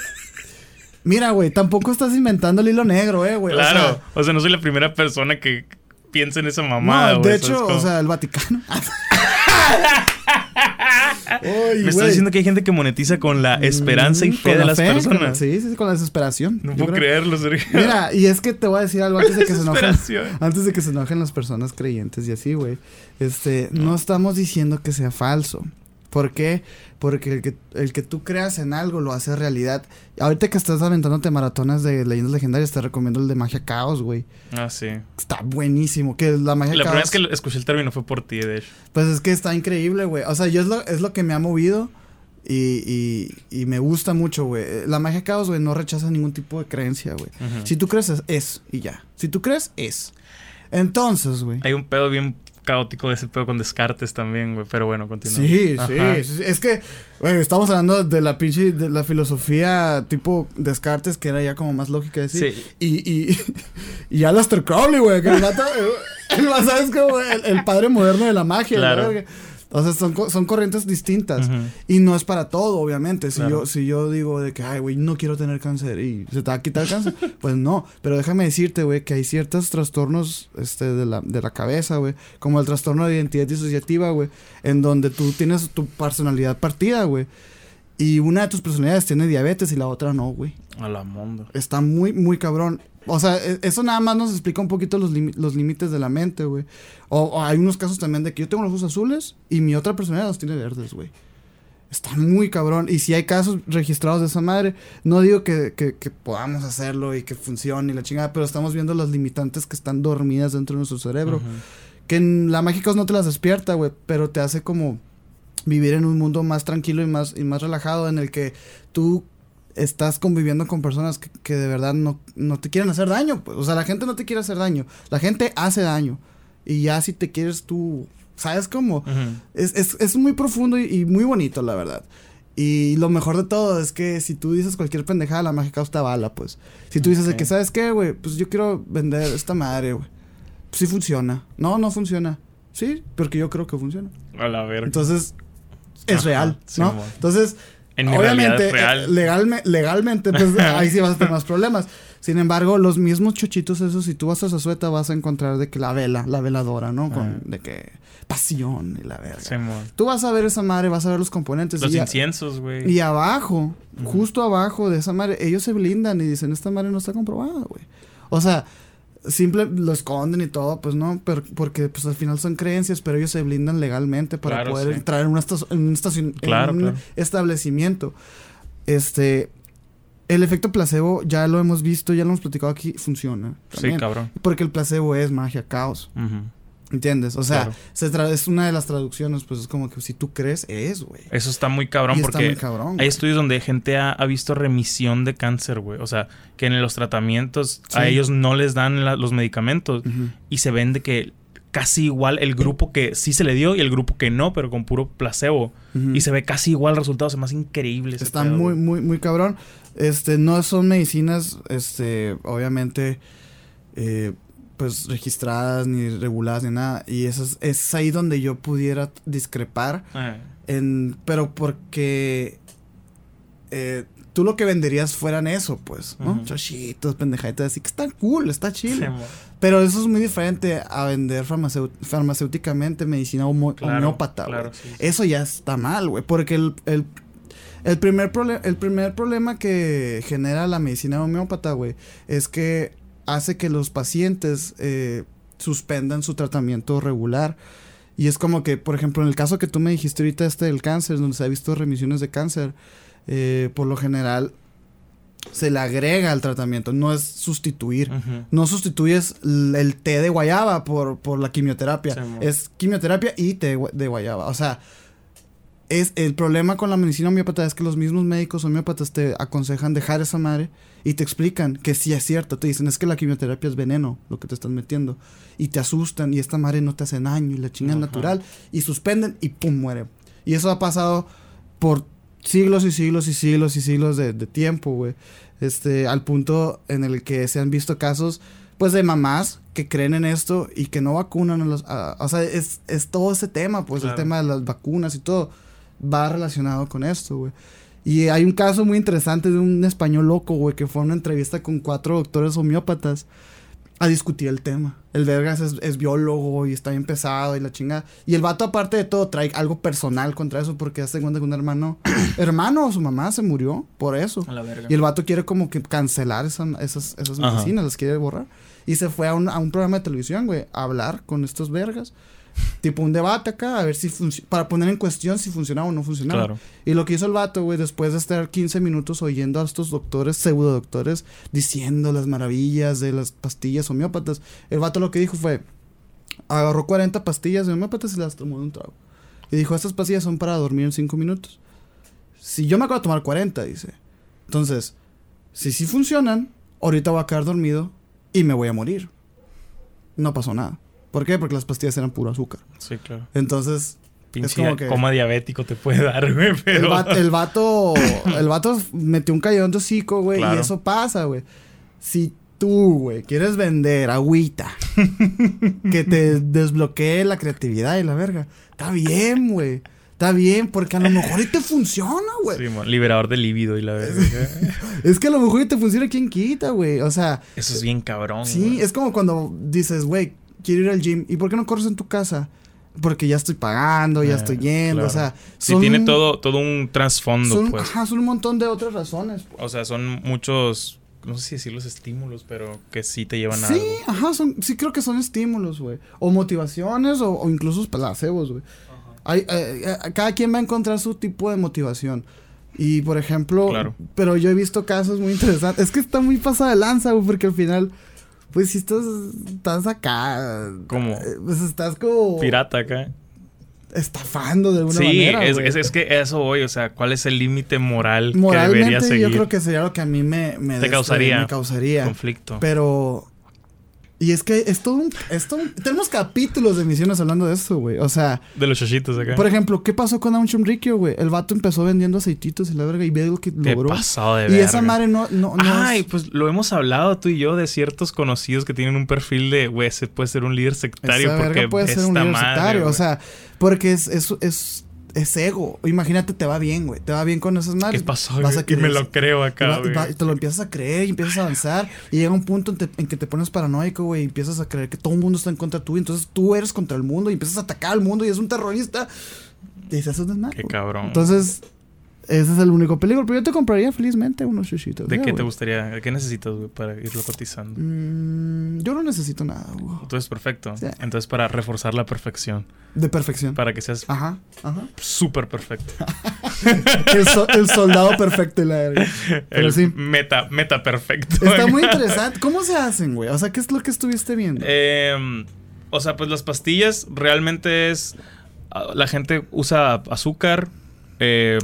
mira, güey, tampoco estás inventando el hilo negro, eh, güey. O sea, Claro. O sea, no soy la primera persona que piensa en esa mamada, no, güey. de ¿sabes hecho, o sea, el Vaticano. *laughs* Oy, Me estás diciendo que hay gente que monetiza con la esperanza y Mm, fe de la las fe, personas. sí, sí, con la desesperación. No puedo creo- creerlo, Sergio. Mira, y es que te voy a decir algo antes de que se enojen. Antes de que se enojen las personas creyentes y así, güey. Este, no estamos diciendo que sea falso. ¿Por qué? Porque el que, el que tú creas en algo lo hace realidad. Ahorita que estás aventándote maratones de leyendas legendarias, te recomiendo el de Magia Caos, güey. Ah, sí. Está buenísimo. Que la Magia La primera Caos. vez que escuché el término fue por ti, de hecho. Pues es que está increíble, güey. O sea, yo es lo, es lo que me ha movido. Y, y, y me gusta mucho, güey. La magia caos, güey, no rechaza ningún tipo de creencia, güey. Si tú crees, es, es, y ya. Si tú crees, es. Entonces, güey. Hay un pedo bien caótico de ese pedo con Descartes también, güey. Pero bueno, continúa. Sí, sí. Es que, güey, estamos hablando de la pinche, de la filosofía tipo Descartes, que era ya como más lógica de decir. Sí. Y, y, *laughs* y Aleister Crowley, güey, que el vato, *laughs* el, el- el, padre moderno de la magia, la Claro. O sea, son, son corrientes distintas. Y no es para todo, obviamente. Si, Claro. yo, si yo digo de que, ay, güey, no quiero tener cáncer y se te va a quitar el cáncer, *laughs* pues no. Pero déjame decirte, güey, que hay ciertos trastornos este, de, la, de la cabeza, güey. Como el trastorno de identidad disociativa, güey. En donde tú tienes tu personalidad partida, güey. Y una de tus personalidades tiene diabetes y la otra no, güey. A la mundo. Está muy, muy cabrón. O sea, e- eso nada más nos explica un poquito los, límites de la mente, güey. O, o hay unos casos también de que yo tengo los ojos azules y mi otra personalidad los tiene verdes, güey. Está muy cabrón. Y si hay casos registrados de esa madre, no digo que, que- que podamos hacerlo y que funcione y la chingada, pero estamos viendo las limitantes que están dormidas dentro de nuestro cerebro. Que en la mágica no te las despierta, güey, pero te hace como vivir en un mundo más tranquilo y más, y más relajado en el que tú estás conviviendo con personas que, que de verdad no, no te quieren hacer daño. Pues. O sea, la gente no te quiere hacer daño. La gente hace daño. Y ya si te quieres tú, ¿sabes cómo? Es, es, es muy profundo y, y muy bonito, la verdad. Y lo mejor de todo es que si tú dices cualquier pendejada, la mágica te bala, pues. Si tú dices de Ok. que, ¿sabes qué, güey? Pues yo quiero vender esta madre, güey. Pues sí funciona. No, no funciona. Sí, porque yo creo que funciona. A la verga. Entonces, es Ajá, real, sí, ¿no? mo. Entonces, En mi obviamente, real. eh, legalme- legalmente, pues *laughs* ahí sí vas a tener más problemas. Sin embargo, los mismos chochitos esos, si tú vas a Zazueta, vas a encontrar de que la vela, la veladora, ¿no? Con, Ajá. de que pasión y la verga. Sí. Tú vas a ver esa madre, vas a ver los componentes. Los y, inciensos, güey. y abajo, justo abajo de esa madre, ellos se blindan y dicen, esta madre no está comprobada, güey. O sea, simple lo esconden y todo, pues no, pero porque pues al final son creencias, pero ellos se blindan legalmente para Claro, poder sí. entrar en, una en un, estacion- en un claro. establecimiento. Este, el efecto placebo ya lo hemos visto, ya lo hemos platicado aquí, funciona. Sí, cabrón. Porque el placebo es magia, caos. ¿Entiendes? O sea, Claro. se tra- es una de las traducciones, pues es como que si tú crees, es, güey. Eso está muy cabrón Y está porque muy cabrón, hay estudios donde gente ha, ha visto remisión de cáncer, güey. O sea, que en los tratamientos a ellos no les dan la- los medicamentos y se ven de que casi igual el grupo que sí se le dio y el grupo que no, pero con puro placebo. Y se ve casi igual el resultado, se me hace increíble. ese Está pedo, muy, muy, muy cabrón. Este, no son medicinas, este, obviamente, eh, pues registradas, ni reguladas, ni nada. Y eso es, es ahí donde yo pudiera discrepar. En, pero porque eh, tú lo que venderías fueran eso, pues, ¿no? Ujú. Chochitos, pendejaditas, así que está cool, está chido. sí. Pero eso es muy diferente a vender farmacéuticamente medicina homo- Claro, homeópata, claro, sí, sí. Eso ya está mal, güey. Porque el, el, el primer el primer problema que genera la medicina homeópata, güey, es que hace que los pacientes eh, suspendan su tratamiento regular. Y es como que, por ejemplo, en el caso que tú me dijiste ahorita, este del cáncer, donde se ha visto remisiones de cáncer, eh, por lo general se le agrega al tratamiento, no es sustituir. No sustituyes el té de guayaba por, por la quimioterapia. Sí, es quimioterapia y té de guayaba. O sea, es el problema con la medicina homeópata es que los mismos médicos homeópatas te aconsejan dejar esa madre y te explican que sí es cierto. Te dicen, es que la quimioterapia es veneno, lo que te están metiendo. Y te asustan y esta madre no te hace daño y la chinga es Ajá. natural. Y suspenden y pum, muere. Y eso ha pasado por siglos y siglos y siglos y siglos de, de tiempo, güey. Este, al punto en el que se han visto casos, pues, de mamás que creen en esto y que no vacunan a los... a- o sea, es, es todo ese tema, pues, Claro. el tema de las vacunas y todo va relacionado con esto, güey. Y hay un caso muy interesante de un español loco, güey, que fue a una entrevista con cuatro doctores homeópatas a discutir el tema. El Vergas es, es biólogo y está bien pesado y la chingada. Y el vato, aparte de todo, trae algo personal contra eso porque hace cuenta que un hermano, *coughs* hermano o su mamá se murió por eso. A la verga. Y el vato quiere como que cancelar esa- esas, esas Ajá. medicinas, las quiere borrar. Y se fue a un, a un programa de televisión, güey, a hablar con estos vergas. Tipo un debate acá, a ver si para poner en cuestión si funcionaba o no funcionaba. Claro. Y lo que hizo el vato, güey, después de estar 15 minutos oyendo a estos doctores, pseudo doctores, diciendo las maravillas de las pastillas homeópatas, el vato lo que dijo fue, agarró 40 pastillas de homeópatas y las tomó de un trago. Y dijo, estas pastillas son para dormir en 5 minutos. Si yo me acabo de tomar 40, dice. Entonces, si sí funcionan, ahorita voy a quedar dormido y me voy a morir. No pasó nada. ¿Por qué? Porque las pastillas eran puro azúcar. Sí, claro. Entonces, Pinche como que- coma diabético te puede dar, güey, pero... el, vato, el vato, el vato metió un callón de hocico, güey, Claro. y eso pasa, güey. Si tú, güey, quieres vender agüita *laughs* que te desbloquee la creatividad y la verga, está bien, güey. Está bien, porque a lo mejor y te funciona, güey. Sí, liberador de líbido y la verga. *laughs* Es que a lo mejor y te funciona quien quita, güey. O sea, Eso es bien cabrón, sí, es como cuando dices, güey, quiero ir al gym. ¿Y por qué no corres en tu casa? Porque ya estoy pagando, ya Eh, estoy yendo, o sea... Sí, son- tiene todo, todo un trasfondo, son, pues. ajá, son un montón de otras razones. pues. O sea, son muchos, no sé si decir los estímulos, pero que sí te llevan a Sí, ajá, son, sí creo que son estímulos, güey. O motivaciones o, o incluso placebos, güey. Hay, eh, eh, cada quien va a encontrar su tipo de motivación. Y por ejemplo, Claro. pero yo he visto casos muy interesantes. Es que está muy pasada de lanza, güey, porque al final, pues si estás, estás acá. Como eh, Pues estás como pirata acá. estafando de alguna Sí, manera. es, güey. es, es que eso voy, o sea, ¿cuál es el límite moral que debería seguir? yo creo que sería lo que a mí me, me, Te causaría me causaría. conflicto. Pero. Y es que es todo un. Es todo un- tenemos capítulos de misiones hablando de esto, güey. O sea, de los chachitos acá. por ejemplo, ¿qué pasó con Auchum Rikyo, güey? El vato empezó vendiendo aceititos y la verga y ve lo que Qué logró. pasado de Y verga. esa madre no. no, no Ay, es- pues lo hemos hablado tú y yo de ciertos conocidos que tienen un perfil de, güey, ese puede ser un líder sectario esa porque verga puede ser un líder madre, sectario. O sea, porque es, es, es, es ego. Imagínate, te va bien, güey. Te va bien con esas madres. ¿qué pasó? Vas y me lo creo acá, güey. te lo empiezas a creer y empiezas a avanzar. y llega un punto en, te- en que te pones paranoico, güey. Y empiezas a creer que todo el mundo está en contra tuyo. Entonces tú eres contra el mundo y empiezas a atacar al mundo y es un terrorista. Y dices, eso es desmadre, Qué güey". cabrón. Entonces, ese es el único peligro. Pero yo te compraría felizmente unos chuchitos. ¿De ya, qué te gustaría? ¿De qué necesitas, güey, para irlo cotizando? Mm, yo no necesito nada, güey. Entonces, perfecto. Sí. Entonces, para reforzar la perfección. De perfección. Para que seas Ajá, ajá. súper perfecto. *laughs* El, so- el soldado perfecto y la. *laughs* Pero El sí. meta, meta perfecto. Está muy *laughs* interesante. ¿Cómo se hacen, güey? O sea, ¿qué es lo que estuviste viendo? Em, o sea, pues las pastillas realmente es. ah, La gente usa azúcar.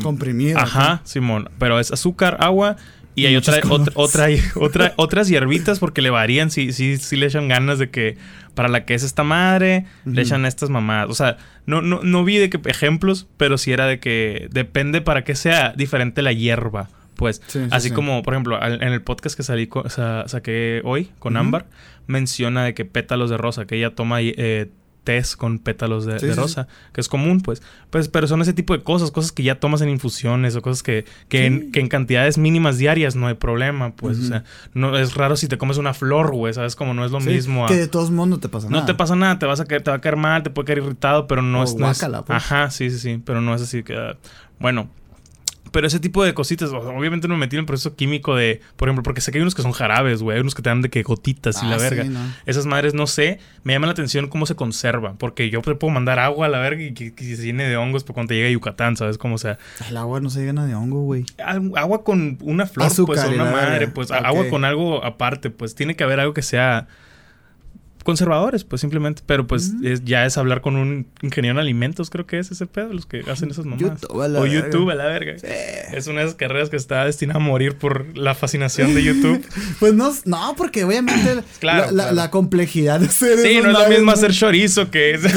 Comprimido. Ajá, Simón. Pero es azúcar, agua. Y Y hay otra, otra, otra, *laughs* otra- otras hierbitas porque le varían. Sí, sí, sí le echan ganas de que para la que es esta madre, le echan estas mamadas. O sea, no, no, no vi de qué ejemplos, pero sí era de que depende para que sea diferente la hierba. Pues, Sí, sí, así sí. como, por ejemplo, al- en el podcast que salí sa- saqué hoy con Ujú. Ámbar, menciona de que pétalos de rosa, que ella toma eh, tés con pétalos de, Sí, de sí, rosa, que es común, pues. pues. Pero son ese tipo de cosas, cosas que ya tomas en infusiones o cosas que, que, en, que en cantidades mínimas diarias no hay problema, pues. O sea, no es raro si te comes una flor, güey, ¿sabes? Como no es lo mismo. a- Que de todos modos no te pasa no nada. te pasa nada, te vas a caer, te va a caer mal, te puede caer irritado, pero no es, no es- pues. Ajá, sí, sí, sí. Pero no es así que. ah, bueno. Pero ese tipo de cositas, obviamente no me metí en el proceso químico de, por ejemplo, porque sé que hay unos que son jarabes, güey, hay unos que te dan de que gotitas y Ah, la sí, verga. no. Esas madres no sé, me llama la atención cómo se conserva, porque yo te puedo mandar agua a la verga y que, que se llene de hongos por cuando te llegue a Yucatán, ¿sabes? Como o sea, El agua no se llena de hongo, güey. agua con una flor, Azúcar pues, o una madre, verga. pues, agua con algo aparte, pues, tiene que haber algo que sea conservadores, pues, simplemente, pero pues es- ya es hablar con un ingeniero en alimentos, creo que es ese pedo, los que hacen esas mamás. YouTube a la o verga. YouTube a la verga. Es una de esas carreras que está destinada a morir por la fascinación de YouTube. *laughs* Pues no, no, porque obviamente *coughs* Claro, la, la- claro. la complejidad de ser sí, no es lo mismo hacer *laughs* chorizo que... sí,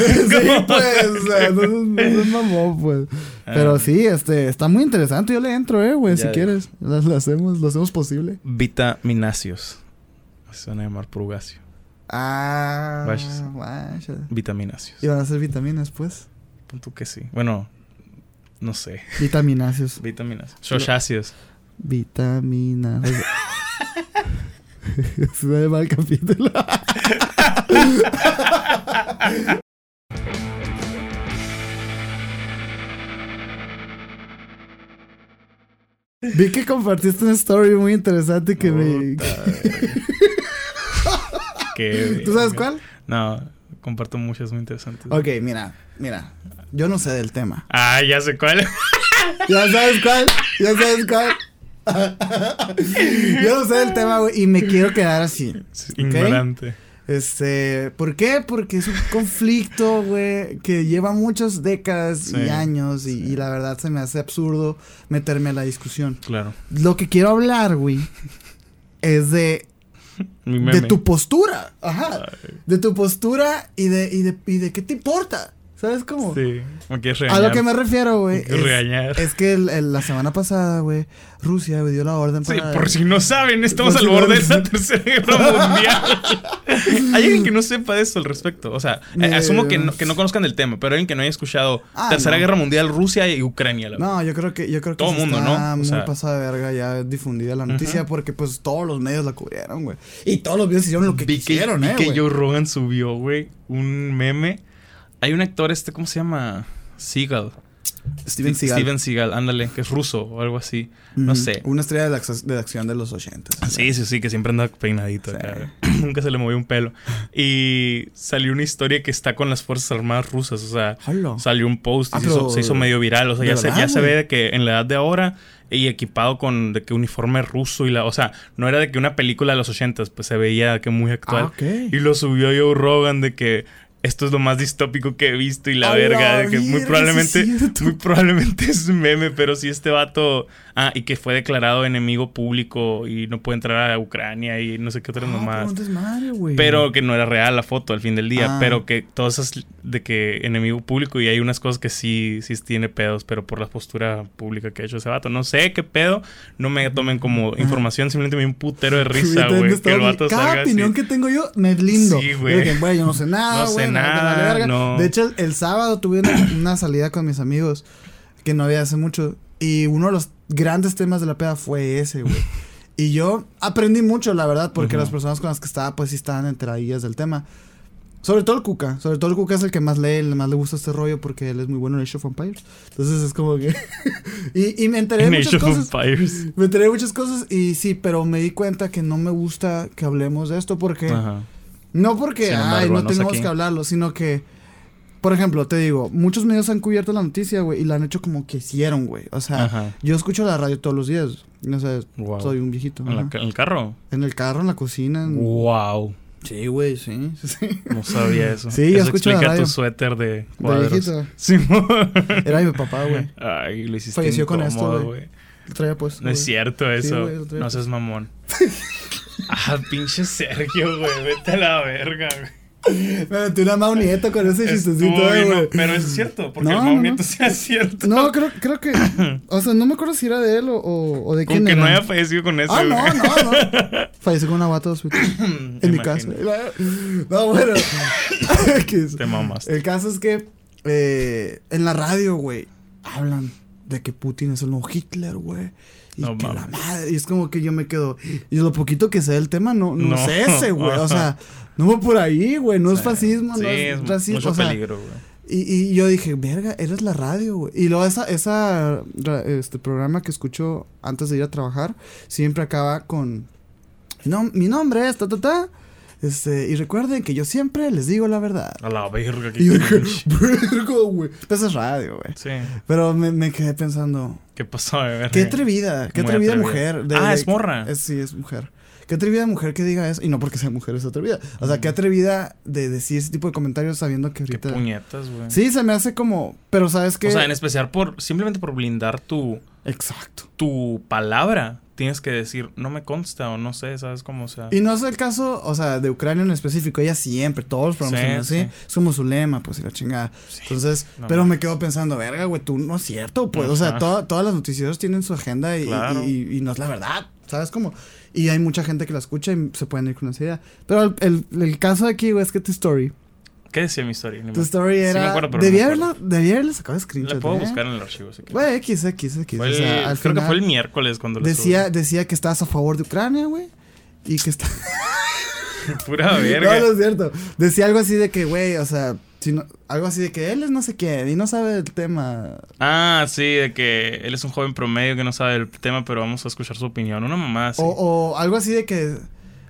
pues, no, *laughs* no es mamón, pues. Pero sí, este, está muy interesante. Yo le entro, eh, güey, si quieres. Lo, hacemos, lo hacemos posible. Vitaminacios. Se van a llamar purgacio. Ah, Vaya. vaya. Vitaminacios. Y van a ser vitaminas, pues. Punto que sí. Bueno, no sé. Vitaminacios. Vitaminacios. Shoshacios. Vitaminas. *laughs* Se me va el capítulo. Vi que compartiste una story muy interesante que me... *laughs* Que- ¿Tú sabes cuál? No, comparto muchas muy interesantes. Ok, mira, mira. Yo no sé del tema. Ah, ya sé cuál. *laughs* ¿Ya sabes cuál? ¿Ya sabes cuál? *laughs* Yo no sé del tema, güey, y me quiero quedar así. Ignorante. Este, ¿por qué? Porque es un conflicto, güey, que lleva muchas décadas Sí, y años y, y la verdad se me hace absurdo meterme a la discusión. Claro. Lo que quiero hablar, güey, es de, *laughs* Mi meme. de tu postura. Ajá. Ay, De tu postura y de, y de, y de qué te importa. ¿Sabes cómo? Sí. A lo que me refiero, güey. Es, es que el- el- la semana pasada, güey, Rusia me dio la orden Sí, para. por si no saben, estamos al borde de la tercera guerra mundial. *laughs* hay alguien que no sepa de esto al respecto. O sea, eh, Eh, asumo que no, que no conozcan el tema, pero alguien que no haya escuchado Ah, Tercera no. Guerra Mundial, Rusia y Ucrania. la No, yo creo que yo creo que Todo sí mundo, está ¿no? O muy sea- pasada de verga ya difundida la noticia Ujú. porque pues todos los medios la cubrieron, güey. Y todos los videos hicieron lo que vi quisieron, que, eh, vi que güey. Joe Rogan subió, güey, un meme. Hay un actor este, ¿cómo se llama? Seagal. Steven Ste- Seagal. Steven Seagal, ándale, que es ruso o algo así. No sé. Una estrella de la, de acción de los 80. Sí, sí, sí, que siempre anda peinadito. Sí. acá. *clears throat* Nunca se le movió un pelo. Y salió una historia que está con las Fuerzas Armadas rusas. O sea, salió un post y Ah, se, hizo, pero- se hizo medio viral. O sea, ¿de ya, se, ya se ve de que en la edad de ahora y equipado con de que uniforme ruso y la... O sea, no era de que una película de los ochentas, pues se veía que muy actual. Ah. Y lo subió Joe Rogan de que esto es lo más distópico que he visto y la verga. la que muy probablemente, muy probablemente es un meme, pero si este vato. Ah, y que fue declarado enemigo público y no puede entrar a Ucrania y no sé qué otras Ah, nomás. pero güey. Que no era real la foto al fin del día. Ah. Pero que todas esas de que enemigo público y hay unas cosas que sí, sí tiene pedos, pero por la postura pública que ha hecho ese vato. No sé qué pedo. No me tomen como información, simplemente me un putero de risa, güey. Que el vato Cada salga así. opinión que tengo yo me blindo. Sí, güey. Yo güey, no sé *laughs* nada, No sé güey, nada, no. De hecho, el, el sábado tuve una, una salida con mis amigos que no había hace mucho. Y uno de los grandes temas de la peda fue ese, güey. Y yo aprendí mucho, la verdad, porque las personas con las que estaba, pues sí estaban enteradillas del tema. Sobre todo el Cuca. Sobre todo el Cuca es el que más lee, el más le gusta este rollo porque él es muy bueno en Age of Empires. Entonces es como que. *laughs* y, y me enteré de En muchas Age of cosas. Empires. Me enteré de muchas cosas y sí, pero me di cuenta que no me gusta que hablemos de esto porque. Ajá. No porque, ay, no tenemos aquí. que hablarlo, sino que. Por ejemplo, te digo, muchos medios han cubierto la noticia, güey, y la han hecho como que hicieron, güey. O sea, Ajá. yo escucho la radio todos los días. No sé, Wow. soy un viejito. ¿En, la en el carro? En el carro, en la cocina. en- Wow. Sí, güey, sí. No sabía eso. Sí, yo eso escucho la radio. tu suéter de De cuadros. viejito. Sí, Era mi papá, güey. Ay, lo hiciste Falleció con esto, güey. traía puesto. No es cierto eso. no seas mamón. *laughs* ah, pinche Sergio, güey. Vete a la verga, güey. Me metí una Mau Nieto con ese chistecito, güey. no, pero es cierto, porque No, el no. movimiento sea cierto. No, creo, creo que. *coughs* O sea, no me acuerdo si era de él o, o, o de Con quién que era. no haya fallecido con eso, Ah, no, no, no. *laughs* Falleció con una. Me *coughs* En mi casa. No, bueno. *coughs* Te mamaste. El caso es que eh, en la radio, güey, hablan de que Putin es el nuevo Hitler, güey. Y No que la mames. madre. Y es como que yo me quedo. Y lo poquito que sé del tema no, no, No. es ese, güey. O sea, *laughs* no va por ahí, güey. No es fascismo, Sí, no es, racismo. mucho o sea, peligro, güey. Y, y yo dije, verga, eres la radio, güey. Y luego esa, esa, este programa que escucho antes de ir a trabajar, siempre acaba con, no, mi nombre es ta, ta, ta. Este, y recuerden que yo siempre les digo la verdad. A la verga. qué Y yo dije, verga, *laughs* güey. Pues es radio, güey. Sí. Pero me, me quedé pensando, ¿Qué pasó, de verga? qué atrevida, qué Muy atrevida atrevida. mujer. de- Ah, de- es morra. es- sí, es mujer. Qué atrevida mujer que diga eso. Y no porque sea mujer, es atrevida. O sea, qué atrevida de decir ese tipo de comentarios sabiendo que Qué ahorita. puñetas, güey. Sí, se me hace como. Pero sabes que. O sea, en especial por simplemente por blindar tu, Exacto. tu palabra, tienes que decir, no me consta o no sé, ¿sabes cómo? O sea, Y no es el caso, o sea, de Ucrania en específico. Ella siempre, todos los programas Sí, son así. sí. Es como su lema, pues, y la chingada. Sí. Entonces, No pero me quedo pensando, verga, güey, tú no es cierto, pues. O sea, toda- todas las noticieros tienen su agenda y, Claro. y- y no es la verdad. ¿Sabes cómo? Y hay mucha gente que la escucha y se pueden ir con esa idea. Pero el, el- el caso de aquí, güey, es que tu story. ¿Qué decía mi historia? Tu story Sí me era. acuerdo, pero no debía, me acuerdo. haberla, debía haberle sacado screenshot. Le puedo ¿eh? buscar en el archivo. si. Güey, X, X, X. Fue o el- sea, al creo que fue el miércoles cuando lo Decía, decía que estabas a favor de Ucrania, güey. Y que está. *laughs* Pura verga. No, no es cierto. Decía algo así de que, güey, o sea, si no- algo así de que él es no sé quién y no sabe el tema. Ah, sí, de que él es un joven promedio que no sabe el tema, pero vamos a escuchar su opinión. Una mamá así. O, o algo así de que,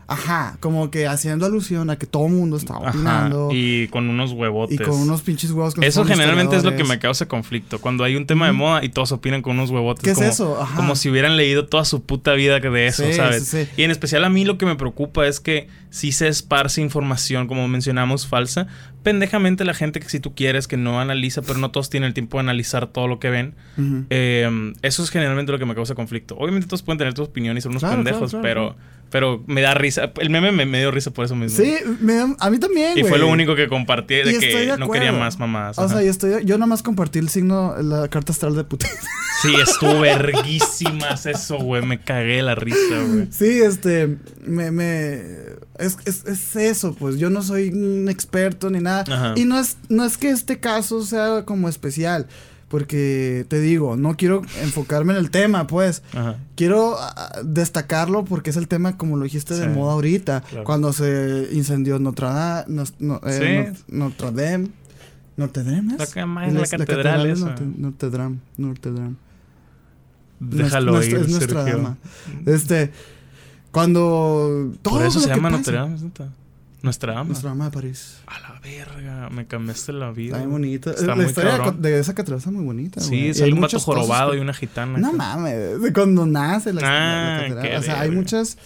ajá, como que haciendo alusión a que todo el mundo estaba opinando. y, Y con unos huevotes. con unos pinches huevos que Eso generalmente es lo que me causa conflicto. Cuando hay un tema de moda y todos opinan con unos huevotes. ¿Qué es como, eso? Ajá. Como si hubieran leído toda su puta vida de eso, Sí, ¿sabes? sí, sí. Y en especial a mí lo que me preocupa es que si se esparce información, como mencionamos, falsa. Pendejamente la gente que si tú quieres que no analiza, pero no todos tienen el tiempo de analizar todo lo que ven. Eh, eso es generalmente lo que me causa conflicto. Obviamente todos pueden tener tu opinión y son unos Claro, pendejos, claro, pero, pero me da risa. El meme me, me dio risa por eso mismo. Sí, me da- a mí también, Y güey. fue lo único que compartí de Y que de no quería más mamás. O ajá. sea, yo estoy, yo nomás compartí el signo, la carta astral de Putin. *laughs* Sí, estuvo verguísimas eso, güey. Me cagué la risa, güey. Sí, este, me, me, es, es, es eso, pues yo no soy un experto ni nada. Ajá. Y no es, no es que este caso sea como especial, porque te digo, no quiero enfocarme en el tema, pues. Ajá. Quiero ah, destacarlo porque es el tema, como lo dijiste, de Sí, moda ahorita. claro. Cuando se incendió Notre Dame, no, no, eh, Sí. Nor- Notre Dame. Notre Dame La es? es la Es catedral de esa. Notre, Notre Dame. Notre Dame. Déjalo Nuestra- ir, es nuestra Sergio. dama. Este, cuando todo Por eso se llama Notre Dame, es neta. Nuestra dama. Nuestra dama de París. A la verga, me cambiaste la vida. Está muy bonita. Está la muy historia de, cabrón. de esa catedral está muy bonita. güey. Sí, hay sale un vato jorobado que- y una gitana. No acá. mames, de cuando nace la, la- la Ah, catedral. O sea, hay muchas.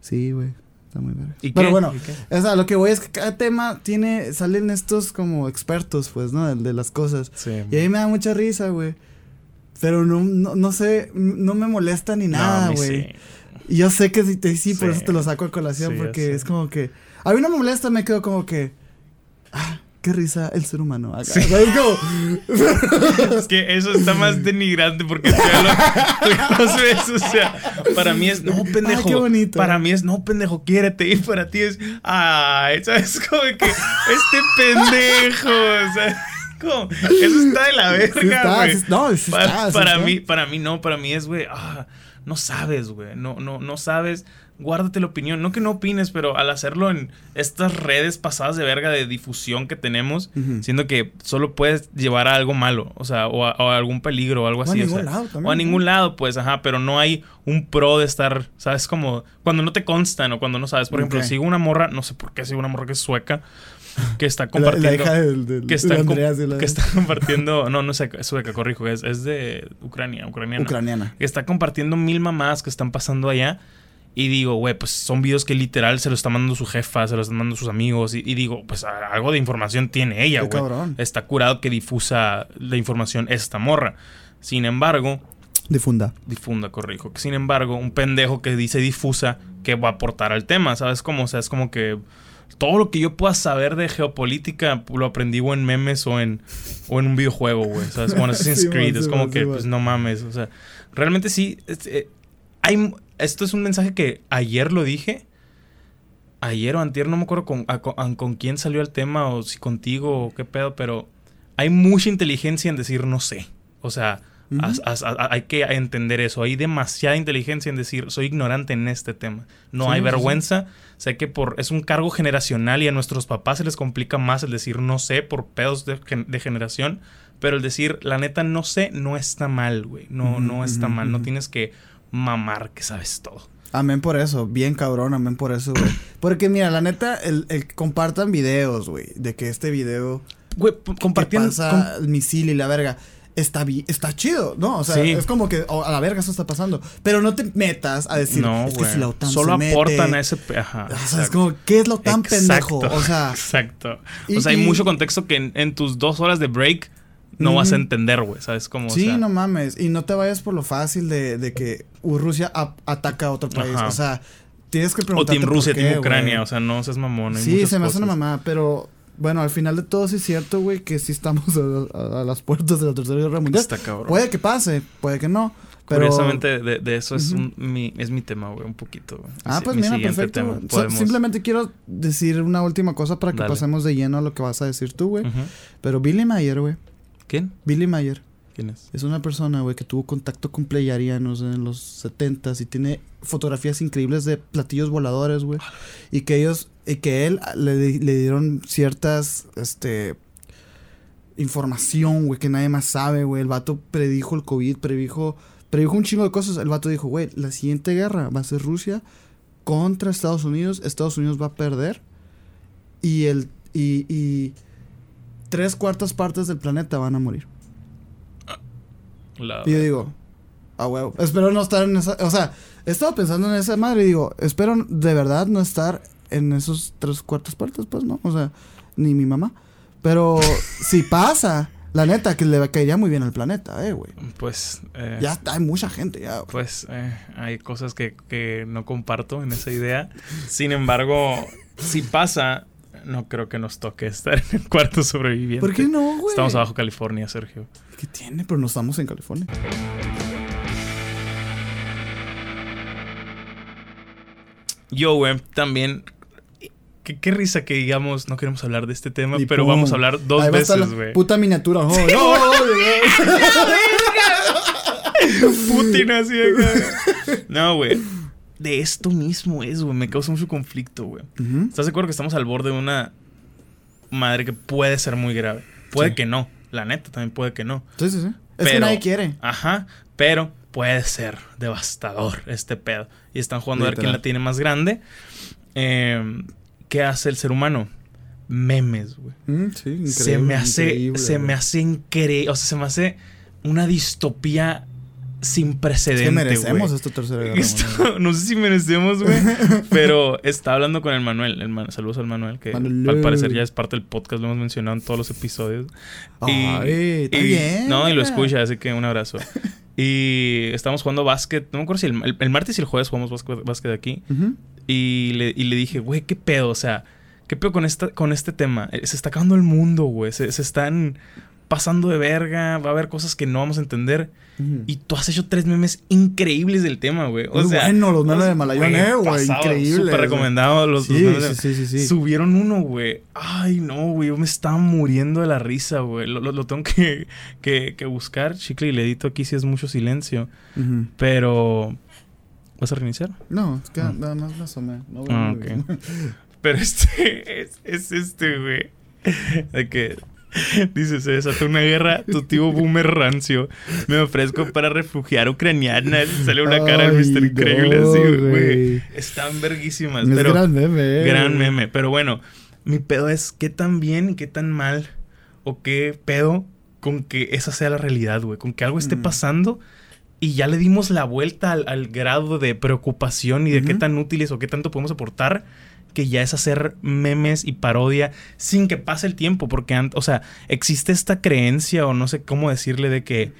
Sí, güey. Está muy verga. ¿Y Pero qué? bueno, o sea, lo que voy es que cada tema tiene. Salen estos como expertos, pues, ¿no? De, de las cosas. Sí. Y a mí me da mucha risa, güey. Pero no, no, no sé, no me molesta ni nada, güey. sí. Y yo sé que sí, te- sí, por Sí. eso te lo saco a colación, porque es como que. A mí no me molesta, me quedo como que. Ah, qué risa el ser humano. Acá. Sí. *laughs* Es que eso está más denigrante porque los ves, o sea, para mí es, no, pendejo. Ah, qué bonito. Para mí es, no, pendejo, quiérete. Y para ti es, ay, ¿sabes? *laughs* Como que, este pendejo, o sea, *laughs* como, eso está de la verga, güey. sí- no, sí está, para está. mí, para mí no, para mí es, güey, ah, no sabes, güey, no, no, no sabes, guárdate la opinión, no que no opines, pero al hacerlo en estas redes pasadas de verga de difusión que tenemos, Ujú. siendo que solo puedes llevar a algo malo, o sea, o a, o a algún peligro o algo O a así. ningún sea, lado también, O a ¿no? ningún lado, pues, ajá, pero no hay un pro de estar, ¿sabes? Como cuando no te constan o cuando no sabes. Por ejemplo, sigo una morra, no sé por qué sigo una morra que es sueca, que está *laughs* La, compartiendo la hija del, del- que está, com- Andreas la- que está compartiendo, no, no es sueca, es sueca, corrijo, es, es de Ucrania, ucraniana. ucraniana. Que está compartiendo mil mamás que están pasando allá. Y digo, güey, pues son videos que literal se lo está mandando su jefa, se lo están mandando sus amigos. Y, y digo, pues algo de información tiene ella, güey. Está curado que difusa la información esta morra. Sin embargo, Difunda. difunda, corrijo. Sin embargo, un pendejo que dice difusa, que va a aportar al tema, ¿sabes cómo? O sea, es como que todo lo que yo pueda saber de geopolítica lo aprendí o en memes o en, o en un videojuego, güey. ¿Sabes? En *laughs* Assassin's Sí, Creed. man, es sí, como que, sí, pues no mames. O sea, realmente sí. es- eh, hay, esto es un mensaje que ayer lo dije. Ayer o antier, no me acuerdo con, a- con, con quién salió el tema o si contigo o qué pedo, pero hay mucha inteligencia en decir no sé. O sea, a- hay que entender eso. Hay demasiada inteligencia en decir, soy ignorante en este tema. No Sí, hay sí. vergüenza. Sé que por es un cargo generacional y a nuestros papás se les complica más el decir no sé por pedos de, gen- de generación. Pero el decir, la neta, no sé, no está mal, güey. No, no está mal. No tienes que mamar que sabes todo. Amén por eso, bien cabrón, amén por eso, güey. Porque mira, la neta, el, el compartan videos, güey, de que este video Güey, compartiendo. pasa el misil y la verga. Está, está chido, ¿no? O sea, Sí. es como que oh, a la verga eso está pasando. Pero no te metas a decir, no, es que si la OTAN Solo se mete- aportan a ese. Ajá. O sea, es como, ¿qué es lo tan Exacto, pendejo? O sea, *laughs* Exacto. o sea, hay y- mucho contexto que en, en tus dos horas de break no vas a Ujú. entender, güey. ¿Sabes cómo? sí, o sea, no mames. Y no te vayas por lo fácil de, de que Rusia ataca a otro país. Ajá. O sea, tienes que O preguntarte Team por Rusia, Team Ucrania. O sea, no seas mamón. hay Sí, se me hace una mamada, pero bueno, al final de todo sí es cierto, güey, que sí estamos *laughs* a, a- a las puertas de la Tercera Guerra Mundial. Está cabrón. Puede que pase, puede que no. Pero... Curiosamente, de, de eso es, un- mi, es mi tema, güey, un poquito, güey. Ah, pues mi mira, perfecto. tema. güey. So- Podemos- simplemente quiero decir una última cosa para que Dale. pasemos de lleno a lo que vas a decir tú, güey. Pero Billy Mayer, güey. ¿Quién? Billy Mayer ¿Quién es? es una persona, güey, que tuvo contacto con pleyarianos en los 70s y tiene fotografías increíbles de platillos voladores, güey. Y que ellos, y que él le, di- le dieron ciertas, este, información, güey, que nadie más sabe, güey. El vato predijo el COVID, predijo, predijo un chingo de cosas. El vato dijo, güey, la siguiente guerra va a ser Rusia contra Estados Unidos. Estados Unidos va a perder. Y el, y, y tres cuartas partes del planeta van a morir. La- Y yo digo, a huevo. Espero no estar en esa. O sea, he estado pensando en esa madre y digo, espero de verdad no estar en esos tres cuartas partes, pues, ¿no? O sea, ni mi mamá. Pero *laughs* si pasa, la neta, que le caería muy bien al planeta, eh, güey. Pues. eh, Ya está, hay mucha gente, ya. güey. Pues eh, hay cosas que, que no comparto en esa idea. Sin embargo, si pasa, no creo que nos toque estar en el cuarto sobreviviente. ¿Por qué no, güey? Estamos abajo California, Sergio. ¿Qué tiene? Pero no estamos en California. Yo, güey, también. Qué, qué risa que digamos, no queremos hablar de este tema, Y pero pum. vamos a hablar dos Ahí veces, güey. Puta miniatura. Oh, no, *laughs* *laughs* Putin así acá. No, güey. De esto mismo es, güey. Me causa mucho conflicto, güey. ¿Estás de acuerdo que estamos al borde de una madre que puede ser muy grave? Puede Sí. que no. La neta también puede que no. Sí, sí, sí. Es que Pero- nadie quiere. Ajá. Pero puede ser devastador este pedo. Y están jugando a ver quién la tiene más grande. Eh, ¿Qué hace el ser humano? Memes, güey. Mm, sí, increíble. Se me hace, se me hace increíble. O sea, se me hace una distopía sin Es precedente. que merecemos güey. esta tercera guerra Esto- *laughs* no sé si merecemos, güey. *laughs* pero está hablando con el Manuel. El Man- Saludos al Manuel, que Manuel. al parecer ya es parte del podcast. Lo hemos mencionado en todos los episodios. Ay, y- bien. No, y lo escucha, así que un abrazo. *laughs* y estamos jugando básquet. No me acuerdo si el, el- el martes y el jueves jugamos básquet, básquet aquí. Y le, y le dije, güey, ¿qué pedo? O sea, ¿qué pedo con, esta, con este tema? Eh, Se está acabando el mundo, güey. Se, se están pasando de verga. Va a haber cosas que no vamos a entender. Y tú has hecho tres memes increíbles del tema, güey. O Muy sea, bueno, los memes de Malayón, eh, güey, pasado, increíbles, Súper recomendado los, los Sí, memes sí, sí, sí, sí. Subieron uno, güey. Ay, no, güey. Yo me estaba muriendo de la risa, güey. Lo, lo- lo tengo que, que, que buscar. Chicle y le edito aquí si es mucho silencio. Pero. ¿Vas a reiniciar? No, es que Ah. nada más me asomé. No veo Ah, muy bien. *laughs* Pero este es, es este, güey. De que *laughs* dice, se desató una guerra, tu tío boomer rancio. Me ofrezco para refugiar ucranianas. Sale una cara Ay, Mr. Increíble no, así, güey. Están verguísimas. Es pero gran meme, eh. gran meme. Pero bueno, mi pedo es qué tan bien y qué tan mal. O qué pedo con que esa sea la realidad, güey. Con que algo esté Mm. pasando y ya le dimos la vuelta al, al grado de preocupación y de qué tan útiles o qué tanto podemos aportar, que ya es hacer memes y parodia sin que pase el tiempo, porque, o sea, existe esta creencia o no sé cómo decirle de que,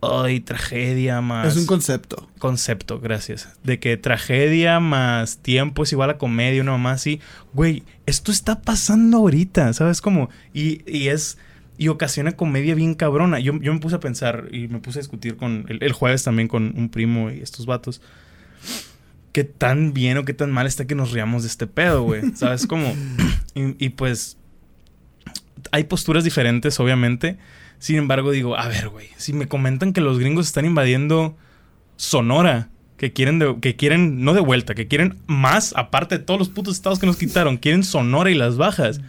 ay, tragedia más... Es un concepto. concepto, gracias. De que tragedia más tiempo es igual a comedia, una mamá así. Güey, esto está pasando ahorita, ¿sabes cómo? Y, y es. Y ocasiona comedia bien cabrona. Yo, yo me puse a pensar y me puse a discutir con. El, el jueves también con un primo y estos vatos. Qué tan bien o qué tan mal está que nos riamos de este pedo, güey. *laughs* ¿Sabes cómo? y, y pues. Hay posturas diferentes, obviamente. Sin embargo, digo, a ver, güey, si me comentan que los gringos están invadiendo Sonora, que quieren, de- que quieren, no de vuelta, que quieren más, aparte de todos los putos estados que nos quitaron, quieren Sonora y las bajas.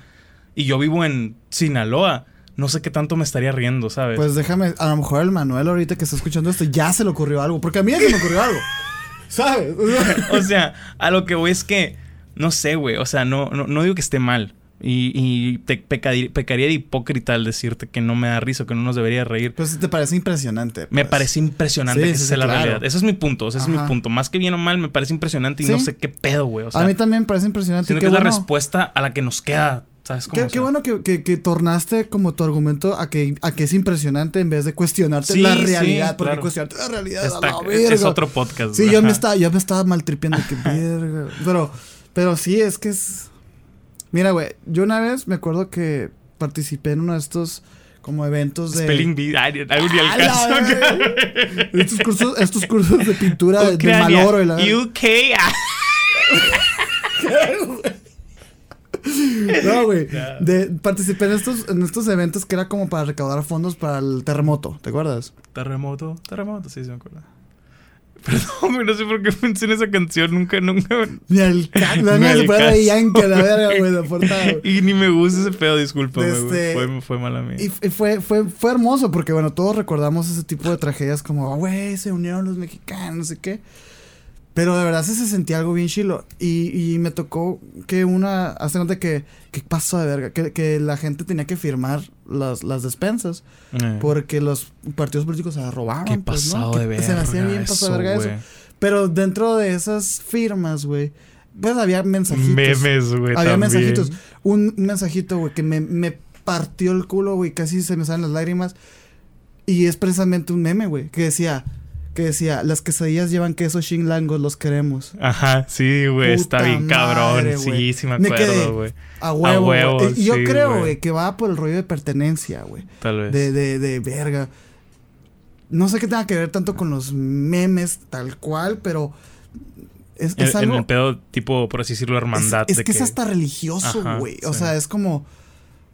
Y yo vivo en Sinaloa, no sé qué tanto me estaría riendo, ¿sabes? Pues déjame, a lo mejor el Manuel ahorita que está escuchando esto ya se le ocurrió algo. Porque a mí ya se me ocurrió algo. ¿Sabes? *laughs* o sea, a lo que voy es que, no sé, güey, o sea, no, no, no digo que esté mal. Y, y te pecaría de hipócrita al decirte que no me da risa, que no nos debería reír. Pues te parece impresionante. Me pues. parece impresionante Sí, que esa sea la claro. realidad. Ese es mi punto, ese es mi punto. Más que bien o mal, me parece impresionante y Sí. no sé qué pedo, güey. O sea, a mí también me parece impresionante. Qué que es la bueno, respuesta a la que nos queda. ¿Sabes cómo? qué, bueno que, que- que tornaste como tu argumento a que, a que es impresionante en vez de cuestionarte Sí, la sí, realidad. porque claro. cuestionarte la realidad a está- la es verga. otro podcast. Sí, yo me, estaba, yo me estaba maltripeando. Que *laughs* verga. Pero, pero sí, es que es. Mira, güey, yo una vez me acuerdo que participé en uno de estos como eventos de. Spelling bee, algún día ¡A la estos cursos, estos cursos de pintura *laughs* de, Maloro y la UK. ah. No, *laughs* güey. Participé en estos, en estos eventos que era como para recaudar fondos para el terremoto, ¿te acuerdas? Terremoto, terremoto, sí, se me acuerda. *laughs* Perdón, güey, no sé por qué en esa canción. Nunca, nunca. Ni al ca- no, *laughs* Ni no, al se puede caso. de Yankee a la verga, güey, de portada, güey. Y ni me gusta ese pedo, discúlpame, güey. Este- Fue, fue mala mía. Y, y fue, fue, fue hermoso porque, bueno, todos recordamos ese tipo de tragedias como, "Ah, güey, se unieron los mexicanos, no sé qué. Pero de verdad sí se sentía algo bien chilo. Y, y me tocó que una, hace cuenta que, que pasó de verga, que, que la gente tenía que firmar las, las despensas Eh, porque los partidos políticos se robaban. Qué pues, ¿no? pasado de verga. Se me hacía bien pasado de verga eso. Pero dentro de esas firmas, güey, pues había mensajitos. Memes, güey. Había también. mensajitos. Un mensajito, güey, que me, me partió el culo, güey. Casi se me salen las lágrimas. Y es precisamente un meme, güey. Que decía, que decía, las quesadillas llevan queso Shinlango, los queremos. Ajá, sí, güey. Está bien cabrón. madre, sí, sí me acuerdo, güey. A huevo, huevo, Y yo sí, creo, güey. que va por el rollo de pertenencia, güey. Tal vez. De, de, de verga. No sé qué tenga que ver tanto con los memes, tal cual, pero es, En, es en algo... el pedo, tipo, por así decirlo, hermandad. Es, es de que, es hasta religioso, güey. O sí. sea, es como,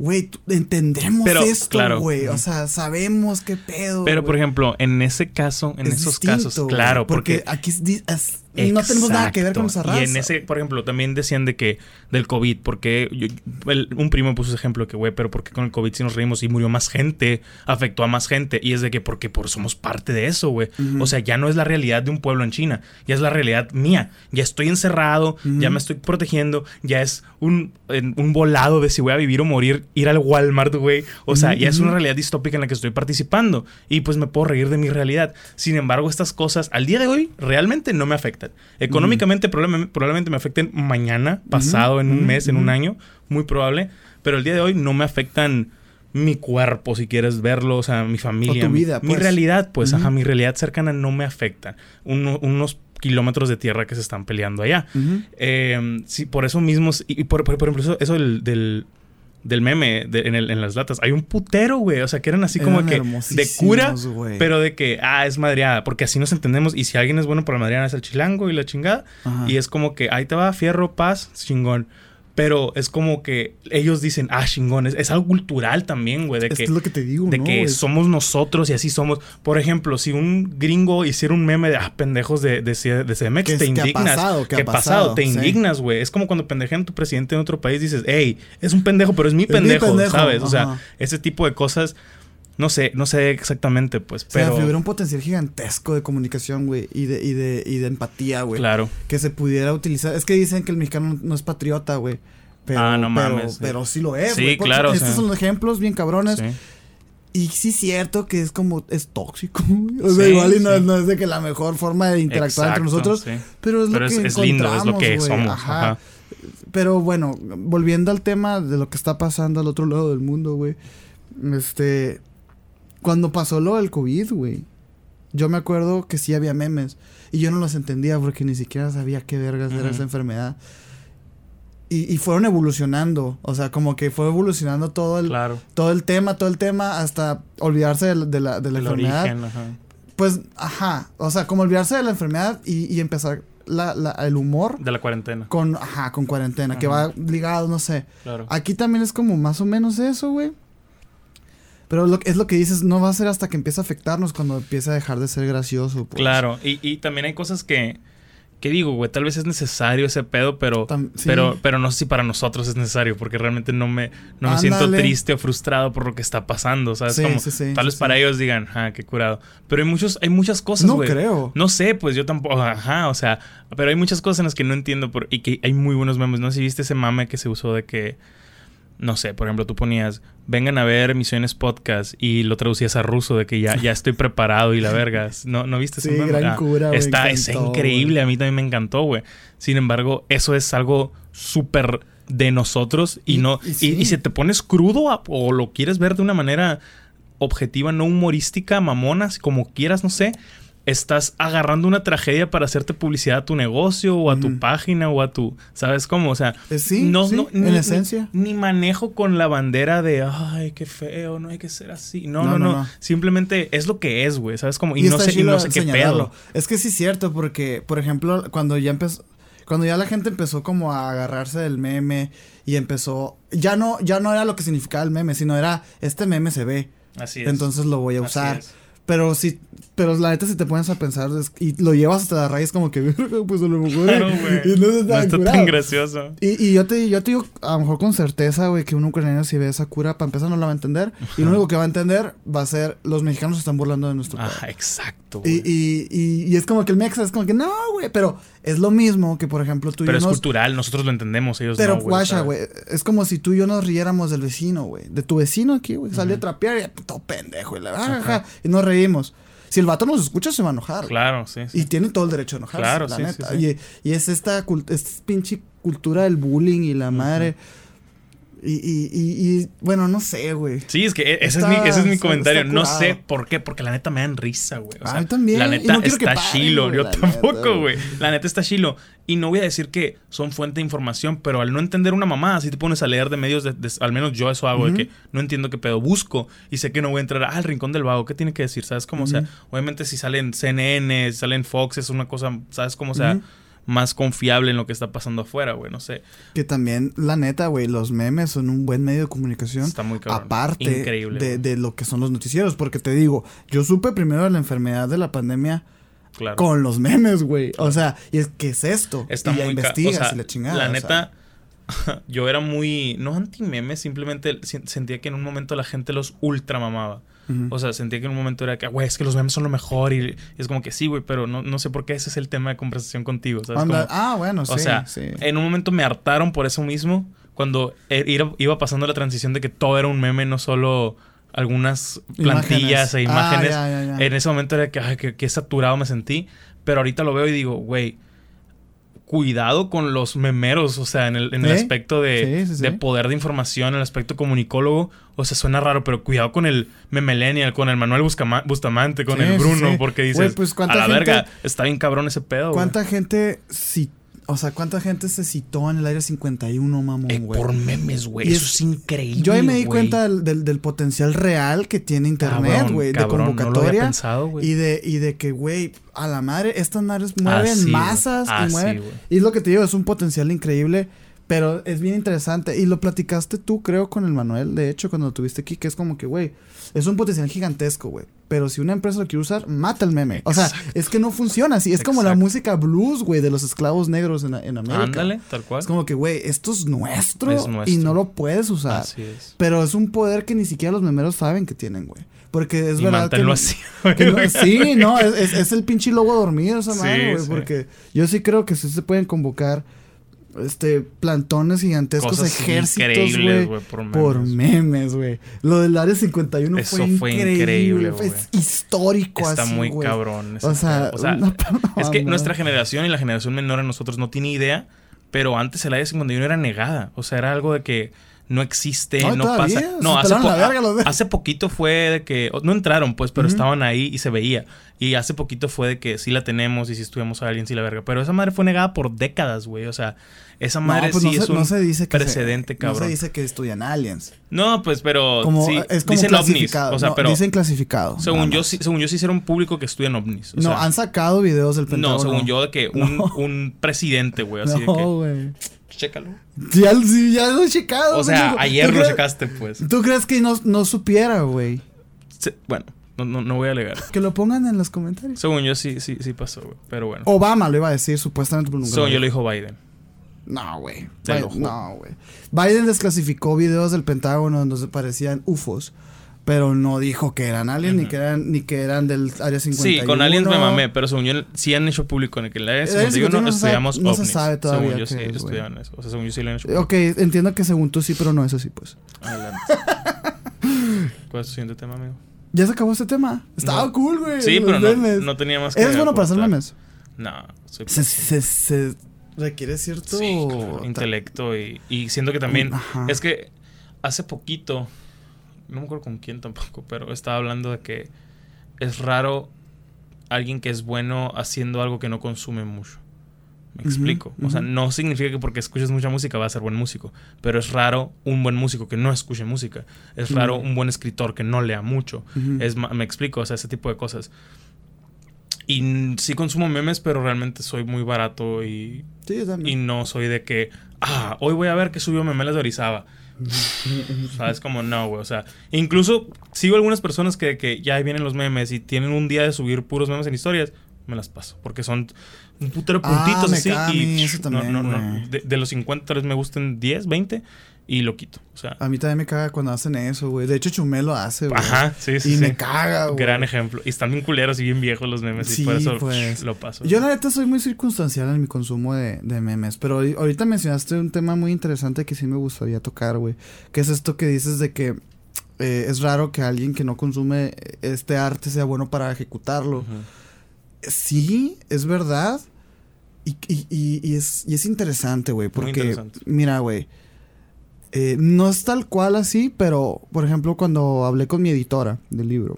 güey, entendemos Pero, esto, claro. güey. O sea, sabemos qué pedo. Pero, por ejemplo, en ese caso, en Es esos distinto, casos, claro, porque, aquí es es- no tenemos nada que ver con esa Exacto. raza. Y en ese, por ejemplo, también decían de que del COVID, porque yo- el- un primo puso ese ejemplo que, güey, pero porque con el COVID sí nos reímos y murió más gente, afectó a más gente. Y es de que porque por, somos parte de eso, güey. O sea, ya no es la realidad de un pueblo en China, ya es la realidad mía. Ya estoy encerrado, ya me estoy protegiendo, ya es un, en- un volado de si voy a vivir o morir, ir al Walmart, güey. O sea, ya es una realidad distópica en la que estoy participando. Y pues me puedo reír de mi realidad. Sin embargo, estas cosas al día de hoy realmente no me afectan. Económicamente probablemente, probablemente me afecten mañana, pasado, en un mes, en un año. Muy probable. Pero el día de hoy no me afectan mi cuerpo, si quieres verlo, o sea, mi familia. O tu mi- vida, mi, pues. realidad, pues, ajá, mi realidad cercana no me afecta. Uno- unos kilómetros de tierra que se están peleando allá. Eh, sí, por eso mismo, y, y por, por- por ejemplo, eso, eso del, del, del meme de- en, el- en las latas, hay un putero, güey, o sea, que eran así como Eran que de cura, pero de que, ah, es madreada, porque así nos entendemos, y si alguien es bueno para la madreada es el chilango y la chingada, Ajá. y es como que, ahí te va, fierro, paz, chingón. Pero es como que ellos dicen, ah, chingón, es, es algo cultural también, güey, de Es que... lo que te digo, De ¿no? que somos nosotros y así somos. Por ejemplo, si un gringo hiciera un meme de ah, pendejos de, de, de CDMX, Que es- te ha indignas. pasado, que ha ¿Qué pasado, Te sí. indignas, güey. Es como cuando pendejean a tu presidente en otro país dices, hey, es un pendejo, pero es mi pendejo, pendejo, ¿sabes? O sea, ese tipo de cosas, no sé, no sé exactamente, pues, O sea, pero. hubiera un potencial gigantesco de comunicación, güey, y de, y de, y de empatía, güey. Claro. Que se pudiera utilizar. Es que dicen que el mexicano no es patriota, güey. Pero, Ah, no pero- mames, sí. Pero sí lo es, Sí, claro, o Estos sea. son los ejemplos bien cabrones. Sí. Y sí es cierto que es como, es tóxico. O sea, Sí, igual y no, sí. no es de que la mejor forma de interactuar entre nosotros. sí. Pero es Pero lo es, que es lindo, es lo que somos. Ajá. Pero bueno, volviendo al tema de lo que está pasando al otro lado del mundo, güey. Este. Cuando pasó lo del COVID, güey. Yo me acuerdo que sí había memes. Y yo no los entendía porque ni siquiera sabía qué vergas era esa enfermedad. Y, y fueron evolucionando. O sea, como que fue evolucionando todo el, Claro. todo el tema, todo el tema, hasta olvidarse de, la- de la, de la El enfermedad. origen, ajá. Pues, ajá. O sea, como olvidarse de la enfermedad y, y empezar la, la- el humor De la cuarentena. con, ajá, con cuarentena, que va ligado, no sé. Claro. Aquí también es como más o menos eso, güey. Pero lo, es lo que dices, no va a ser hasta que empiece a afectarnos cuando empiece a dejar de ser gracioso. pues. Claro, y, y también hay cosas que, que digo, güey, tal vez es necesario ese pedo, pero, Tam- sí. pero, pero no sé si para nosotros es necesario, porque realmente no me, no me siento triste o frustrado por lo que está pasando, ¿sabes? Sí, Como, sí, tal vez para ellos digan, ah, qué curado. Pero hay muchos, hay muchas cosas, No creo. No sé, pues yo tampoco, ajá, o sea, pero hay muchas cosas en las que no entiendo por- y que hay muy buenos memes. No sé si viste ese mame que se usó de que, no sé, por ejemplo, tú ponías, vengan a ver Misiones Podcast y lo traducías a ruso de que ya, ya estoy preparado y la vergas. ¿No, ¿no viste Sí, gran Ah, cura, Está, me encantó, increíble, a mí también me encantó, güey. Sin embargo, eso es algo súper de nosotros y, Y- no... y Y, sí. y si te pones crudo a- o lo quieres ver de una manera objetiva, no humorística, mamona, así como quieras, no sé, estás agarrando una tragedia para hacerte publicidad a tu negocio o a tu página o a tu, ¿sabes cómo? O sea, Eh, sí, sí, en ni, esencia. Ni, ni manejo con la bandera de, ay, qué feo, no hay que ser así. No, no, No, no. no, no. Simplemente es lo que es, güey, ¿sabes cómo? Y, Y, no sé, y no sé qué pedo. Es que sí es cierto, porque, por ejemplo, cuando ya empezó. Cuando ya la gente empezó como a agarrarse del meme y empezó. Ya no, ya no era lo que significaba el meme, sino era este meme se ve. Así es. Entonces lo voy a Así usar. es. Pero si, pero la neta si te pones a pensar es- y lo llevas hasta la raíz como que, "Verga, *laughs* pues a lo mejor Claro, y no está No tan está curado". tan gracioso. Y, y yo te, yo te digo, a lo mejor con certeza, güey, que un ucraniano si ve esa cura, para empezar no la va a entender. Y lo único que va a entender va a ser, los mexicanos se están burlando de nuestro Ajá, pueblo. exacto. Y, y, y es como que el mexa es como que, no, güey, pero es lo mismo que, por ejemplo, tú y Pero yo es nos- cultural, nosotros lo entendemos, ellos Pero, no, guacha, güey, es como si tú y yo nos riéramos del vecino, güey. De tu vecino aquí, güey. Salió a trapear y todo pendejo. Y, la, ajá, y nos reímos. Si el vato nos escucha, se va a enojar. Claro, sí. sí. Y tiene todo el derecho a enojarse, Claro, la sí, neta. sí, sí. Y, y es esta es pinche cultura del bullying y la madre. Y, y, y, y, bueno, no sé, güey. Sí, es que e- ese, Está- es, mi, ese es mi comentario. no sé por qué, porque la neta me dan risa, güey. O A sea, mí también, La neta no está paren, chilo. güey, Yo tampoco, güey. La neta está chilo. Y no voy a decir que son fuente de información, pero al no entender una mamá, si te pones a leer de medios, de, de- al menos yo eso hago, de que no entiendo qué pedo busco y sé que no voy a entrar al rincón del vago. ¿Qué tiene que decir? ¿Sabes cómo? O sea, obviamente si salen CNN, si salen Fox, es una cosa, ¿sabes cómo? O sea. Más confiable en lo que está pasando afuera, güey. No sé. Que también, la neta, güey, los memes son un buen medio de comunicación. Está muy cabrón. Aparte Increíble, de, lo que son los noticieros. Porque te digo, yo supe primero de la enfermedad de la pandemia Claro. con los memes, güey. O sea, y es ¿qué es esto? Está y ya muy investigas o sea, y la chingada. La o sea. neta, *laughs* yo era muy. No anti meme, simplemente si- sentía que en un momento la gente los ultra mamaba. O sea, sentía que en un momento era que, güey, es que los memes son lo mejor. Y, y es como que sí, güey, pero no, no sé por qué ese es el tema de conversación contigo. ¿sabes? Anda- Como- ah, bueno, sí. o sea, sí. en un momento me hartaron por eso mismo. Cuando e- iba, pasando la transición de que todo era un meme, no solo algunas plantillas e Imágenes. imágenes. Ah, ya, ya, ya. En ese momento era que, ay, que, que saturado me sentí. Pero ahorita lo veo y digo, güey, cuidado con los memeros, o sea, en el, en el aspecto de, Sí, sí, sí. de poder de información, el aspecto comunicólogo. O sea, suena raro, pero cuidado con el memelenial, con el Manuel Buscama- Bustamante, con el Bruno, porque dices, pues, a ¿cuánta la gente- verga, está bien cabrón ese pedo. ¿Cuánta gente ci- o sea, cuánta gente se citó en el área 51, mamón, Eh, güey? por memes, güey. Y Eso es- es increíble. Yo ahí me di güey. cuenta del, del- del potencial real que tiene internet, Cabrón, güey, de cabrón, No lo había convocatoria. pensado, güey. y de, y de que, güey, a la madre, estas madres mueven masas y mueven. y es lo que te digo, es un potencial increíble, pero es bien interesante. Y lo platicaste tú, creo, con el Manuel, de hecho, cuando lo tuviste aquí, que es como que, güey, es un potencial gigantesco, güey. Pero si una empresa lo quiere usar, mata el meme. O sea, Exacto. es que no funciona así. Es como la música blues, güey, de los esclavos negros en, en América. Ándale, tal cual. Es como que, güey, esto es nuestro, Es nuestro. y no lo puedes usar. Así es. Pero es un poder que ni siquiera los memeros saben que tienen, güey. Porque es y verdad que, así, *laughs* que no- sí, no, es, es- es el pinche lobo dormido esa madre, güey. sí. Porque yo sí creo que sí se pueden convocar este plantones gigantescos, Cosas ejércitos, güey. por Por memes. güey. Lo del área 51 Eso fue increíble. increíble, fue histórico Está así, muy cabrón. O sea. O sea, *laughs* una- es que nuestra generación y la generación menor a nosotros no tiene idea, pero antes el área 51 era negada. O sea, era algo de que no existe, No, no, pasa. No, hace, po- de- hace poquito fue de que no entraron, pues, pero estaban ahí y se veía. Y hace poquito fue de que sí la tenemos y si estudiamos a alguien sí la verga. Pero esa madre fue negada por décadas, güey. O sea, esa madre no, pues sí no, es se, un no se dice que se- precedente, No cabrón. se dice que estudian aliens. No, pues, pero Como, sí, es como dicen ovnis. O sea, no, pero dicen clasificado. según yo, sí, según yo sí hicieron público que estudian ovnis. O no, sea, han sacado videos del Pentágono. No, según yo, de que *laughs* un, No. un presidente, güey. Así de No, que. güey. Chécalo. Ya, sí, ya lo he checado. O sea, ayer ¿Tú lo checaste, pues. ¿Tú crees que no, no supiera, güey? Sí, bueno, no, no, no voy a alegar. Que lo pongan en los comentarios. Según yo, sí, sí, sí pasó, güey. Pero bueno. Obama lo iba a decir, supuestamente. nunca Según yo lo dijo. Biden. No, güey. Biden-. No, güey. Biden desclasificó videos del Pentágono donde se parecían UFOs. Pero no dijo que eran aliens ni que eran ni que eran del área 51. Sí, con aliens me mamé, pero según yo, sí han hecho público en el que la área 51 51 no sabe- estudiamos no se sabe todavía Según yo, sí, es, estudiaban eso. O sea, según yo, sí lo han hecho público. Ok, entiendo que según tú sí, pero no es así, pues. Adelante. *laughs* ¿Cuál es tu siguiente tema, amigo? Ya se acabó este tema. Estaba No. cool, güey. Sí, pero no, no tenía más que ¿Eres bueno para hacer memes? No, soy Se, se, se requiere cierto... Sí, claro, intelecto y, y siento que también Ajá. es que hace poquito, no me acuerdo con quién tampoco, *laughs* pero estaba hablando de que es raro alguien que es bueno haciendo algo que no consume mucho. Me explico. O sea, no significa que porque escuches mucha música va a ser buen músico, pero es raro un buen músico que no escuche música. Es raro un buen escritor que no lea mucho. Es, me explico, o sea, ese tipo de cosas. Y sí consumo memes, pero realmente soy muy barato y Sí, y no soy de que, ah, hoy voy a ver que subió memelas de Orizaba. ¿Sabes? Como no, güey. O sea, incluso sigo algunas personas que, que ya vienen los memes y tienen un día de subir puros memes en historias. Me las paso. Porque son un putero Ah, puntitos así. y eso no, también, no, no. De, de los 50 tal vez me gusten 10, 20 y lo quito. O sea, A mí también me caga cuando hacen eso, güey. De hecho, Chumel lo hace, güey. ajá, sí, sí. Y sí. me caga, güey. Gran ejemplo. Y están bien culeros y bien viejos los memes. Sí, y por eso pues. lo paso. Yo la neta soy muy circunstancial en mi consumo de, de memes, pero ahori- ahorita mencionaste un tema muy interesante que sí me gustaría tocar, güey, que es esto que dices de que eh, es raro que alguien que no consume este arte sea bueno para ejecutarlo. Sí, es verdad. Y, y- y- y es, y es interesante, güey, porque, interesante. mira, güey, eh, no es tal cual así, pero, por ejemplo, cuando hablé con mi editora del libro,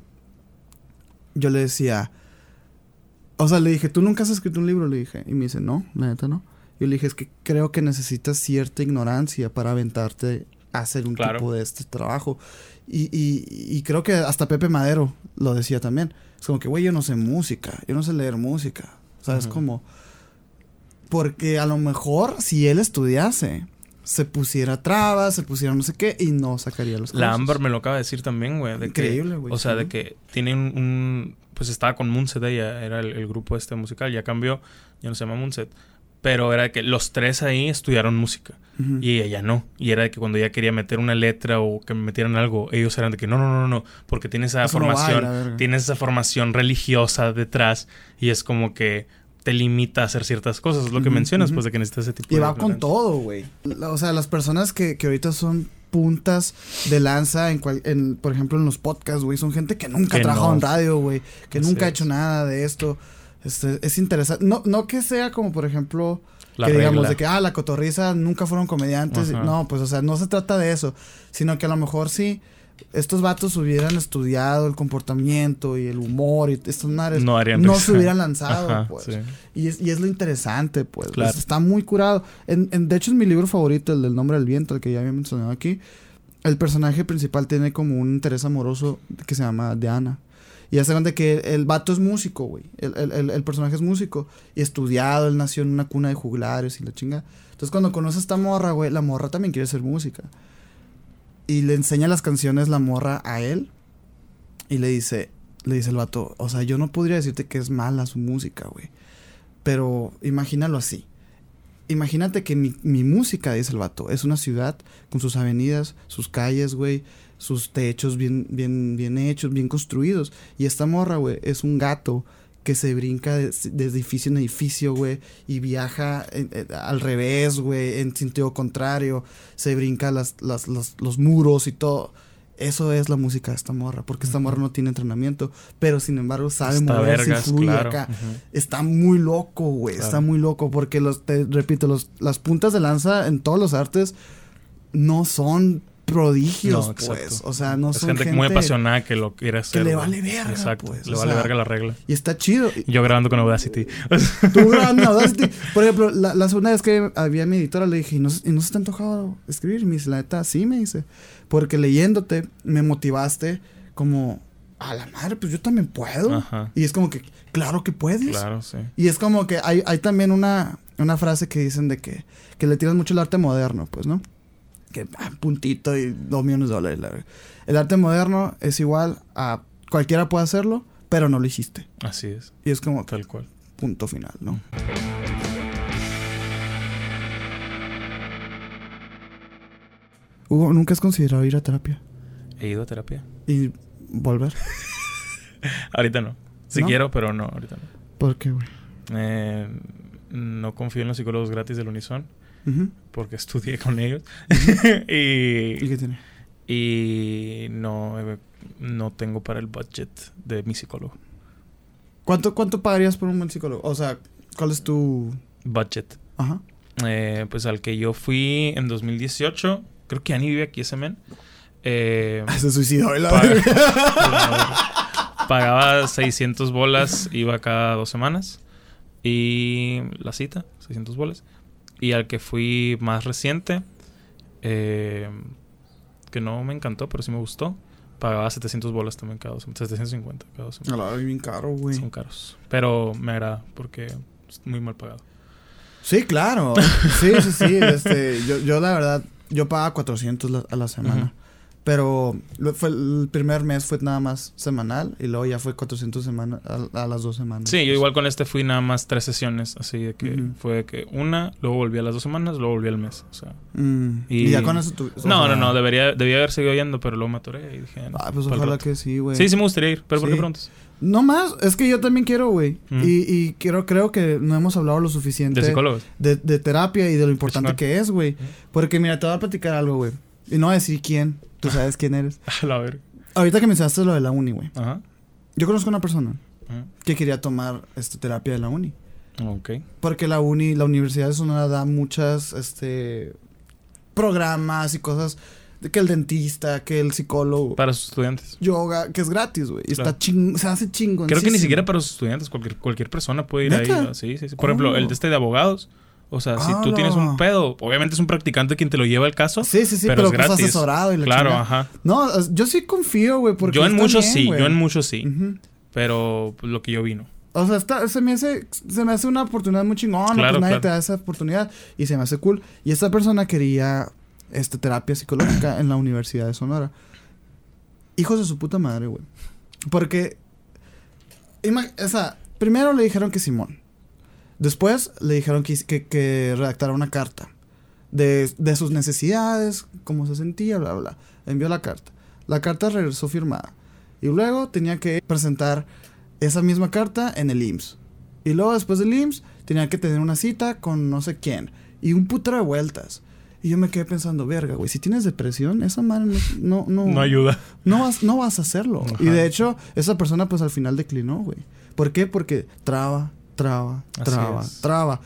yo le decía, o sea, le dije, ¿tú nunca has escrito un libro? Le dije, y me dice, no, la neta no. Yo le dije, es que creo que necesitas cierta ignorancia para aventarte a hacer un Claro. tipo de este trabajo. Y, y, y creo que hasta Pepe Madero lo decía también. Es como que, güey, yo no sé música, yo no sé leer música. O sea, es como... Porque a lo mejor si él estudiase, se pusiera trabas, se pusiera no sé qué y no sacaría los La. Amber me lo acaba de decir también, güey. de Increíble, güey, O sea, sí. de que tienen un, Pues estaba con Moonset ella, era el, el grupo este musical. Ya cambió, ya no se llama Moonset. Pero era de que los tres ahí estudiaron música. Y ella no. Y era de que cuando ella quería meter una letra o que metieran algo, ellos eran de que no, no, no, no, no. Porque tiene esa Eso no formación. verga. tienes esa formación religiosa detrás. Y es como que te limita a hacer ciertas cosas. Es lo que mencionas, pues de que necesitas ese tipo Y de. va con todo, güey. O sea, las personas que, que ahorita son puntas de lanza, en, cual- en por ejemplo, en los podcasts, güey, son gente que nunca ha trabajado no. en radio, güey, que Así nunca ha hecho nada de esto. Este, es interesante. No, no que sea como, por ejemplo, La que digamos de que, ah, la cotorriza nunca fueron comediantes. Ajá. No, pues, o sea, no se trata de eso, sino que a lo mejor sí estos vatos hubieran estudiado el comportamiento y el humor y estas madres, No harían no se hubieran lanzado, Ajá, pues. sí. Y es, y es lo interesante, pues. Claro. pues, está muy curado. En, en- de hecho, es mi libro favorito, el del nombre del viento, el que ya había mencionado aquí. El personaje principal tiene como un interés amoroso que se llama Diana. Y ya saben de que el vato es músico, güey. El, el- el- el personaje es músico. Y estudiado, él nació en una cuna de juglares y la chinga. Entonces, cuando conoce a esta morra, güey, la morra también quiere hacer música. Y le enseña las canciones la morra a él. Y le dice, le dice el vato, o sea, yo no podría decirte que es mala su música, güey. Pero imagínalo así. Imagínate que mi, mi música, dice el vato, es una ciudad con sus avenidas, sus calles, güey, sus techos bien, bien, bien hechos, bien construidos. Y esta morra, güey, es un gato que se brinca de, de edificio en edificio, güey, y viaja en- en- al revés, güey, en sentido contrario, se brinca las, las, los, los muros y todo. Eso es la música de esta morra, porque esta morra no tiene entrenamiento, pero sin embargo sabe Está moverse y fluye claro. acá. Está muy loco, güey. Claro. Está muy loco. Porque los, te repito, los, las puntas de lanza en todos los artes no son prodigios, No, pues. O sea, no es son gente, gente muy apasionada que lo quiere hacer. le güey. vale verga, Exacto. pues, le o vale sea, verga la regla. Y está chido. Yo grabando con Audacity. Tú grabando Audacity. Por ejemplo, la, la segunda vez que había mi editora le dije, ¿y no, se- y no se te ha antojado escribir? Y me dice, la neta, sí, me dice. Porque leyéndote me motivaste como, a la madre, pues yo también puedo. Ajá. Y es como que, claro que puedes. Claro, sí. Y es como que hay, hay también una, una frase que dicen de que, que le tiras mucho el arte moderno, pues, ¿no? Que ah, puntito y dos millones de dólares. la. El arte moderno es igual a cualquiera puede hacerlo, pero no lo hiciste. Así es, Y es como tal cual. punto final, ¿no? Hugo, ¿nunca has considerado ir a terapia? He ido a terapia. Y volver. *laughs* Ahorita no. Si ¿No? quiero, pero no, ahorita no. ¿Por qué, güey? Eh, no confío en los psicólogos gratis del Unison Porque estudié con ellos. *laughs* ¿Y y, qué tiene? y no, eh, no tengo para el budget de mi psicólogo. ¿Cuánto, ¿Cuánto pagarías por un buen psicólogo? O sea, ¿cuál es tu...? Budget. Ajá. Eh, pues al que yo fui en 2018, creo que ya ni vive aquí ese men. Eh, Se suicidó, Paga. verga. *laughs* pagaba 600 bolas, iba cada dos semanas. Y la cita, 600 bolas. Y al que fui más reciente, eh, que no me encantó, pero sí me gustó, pagaba 700 bolas también cada dos semanas. 750 cada dos A semanas. la verga, bien caro, güey. Son caros. Pero me agrada porque es muy mal pagado. Sí, claro. *laughs* Sí, sí, sí. Este, yo, yo la verdad, yo pagaba 400 la- a la semana. Pero lo- fue el primer mes fue nada más semanal y luego ya fue 400 semana, a, a las dos semanas. Sí, yo igual con este fui nada más tres sesiones, así de que fue de que una, luego volví a las dos semanas, luego volví al mes. O sea, Mm, y, Y- ya con eso o no, sea, no, no, debería, debía haber seguido yendo, pero luego me atoré y dije, no, Ah, pues ojalá que sí, güey. Sí, sí me gustaría ir, pero ¿por qué preguntas? No más, es que yo también quiero, güey. Mm. Y, y quiero, creo que no hemos hablado lo suficiente De psicólogos. de, de terapia y de lo importante que es, güey. Porque mira, te voy a platicar algo, güey. Y no voy a decir quién. Tú sabes quién eres. *laughs* A la ver. Ahorita que mencionaste lo de la uni, güey. Ajá. Yo conozco una persona Ajá. que quería tomar este, terapia de la uni. Ok. Porque la uni, la Universidad de Sonora da muchas, este, programas y cosas. De que el dentista, que el psicólogo, Para sus estudiantes. yoga, que es gratis, güey. Y Claro. está ching, se hace chingón. Creo que ni siquiera para sus estudiantes, cualquier, cualquier persona puede ir ¿Neta? ahí. ¿no? Sí, sí, sí. Por ejemplo, el de este de abogados. O sea, si tú ¡Hala! tienes un pedo, obviamente es un practicante quien te lo lleva el caso. Sí, sí, sí, pero pero, es pues gratis. asesorado y la Claro, chingada. ajá. No, yo sí confío, güey, porque Yo en muchos sí, yo en muchos sí. Pero pues, lo que yo vino. O sea, está, se me hace se me hace una oportunidad muy chingona, Claro, pues nadie claro. te da esa oportunidad y se me hace cool. Y esta persona quería este terapia psicológica en la Universidad de Sonora. Hijos de su puta madre, güey. Porque o sea, primero le dijeron que Simón. Después le dijeron que, que, que redactara una carta de, de sus necesidades, cómo se sentía, bla, bla. Envió la carta. La carta regresó firmada. Y luego tenía que presentar esa misma carta en el IMSS. Y luego después del IMSS tenía que tener una cita con no sé quién. Y un putero de vueltas. Y yo me quedé pensando, verga, güey, si tienes depresión, esa madre no, no, no, No ayuda. no vas, no vas a hacerlo. Ajá. Y de hecho, esa persona pues al final declinó, güey. ¿Por qué? Porque traba, traba, traba, traba.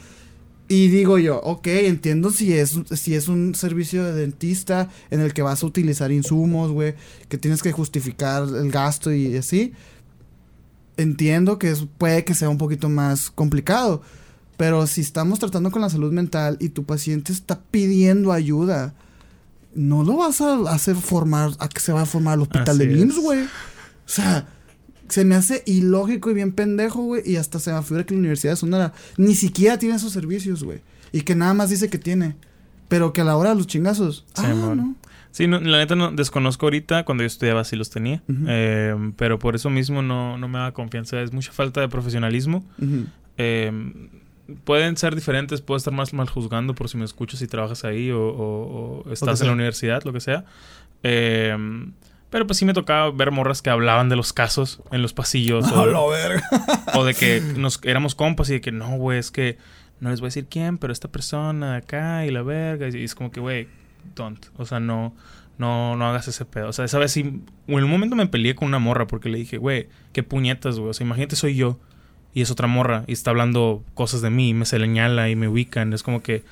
Y digo yo, ok, entiendo si es, si es un servicio de dentista en el que vas a utilizar insumos, güey, que tienes que justificar el gasto y así. Entiendo que es- puede que sea un poquito más complicado. Pero si estamos tratando con la salud mental y tu paciente está pidiendo ayuda, no lo vas a hacer formar, a que se va a formar al hospital Así de IMSS, güey. O sea, se me hace ilógico y bien pendejo, güey. Y hasta se me figura que la Universidad de Sonora ni siquiera tiene esos servicios, güey. Y que nada más dice que tiene. Pero que a la hora de los chingazos. Sí, ah, mon. no. Sí, no, la neta no desconozco ahorita. Cuando yo estudiaba sí los tenía. Eh, pero por eso mismo no, no me da confianza. Es mucha falta de profesionalismo. Eh, pueden ser diferentes. Puedo estar más mal juzgando por si me escuchas y trabajas ahí o, o- o estás en sea. la universidad, lo que sea. Eh, pero pues sí me tocaba ver morras que hablaban de los casos en los pasillos. *laughs* A o, verga. o de que nos éramos compas y de que no, güey, es que no les voy a decir quién, pero esta persona de acá y la verga. Y es como que, güey, don't. O sea, no, no, no hagas ese pedo. O sea, esa vez sí, en un momento me peleé con una morra porque le dije, güey, qué puñetas, güey. O sea, imagínate, soy yo y es otra morra y está hablando cosas de mí y me señala y me ubican. Es como que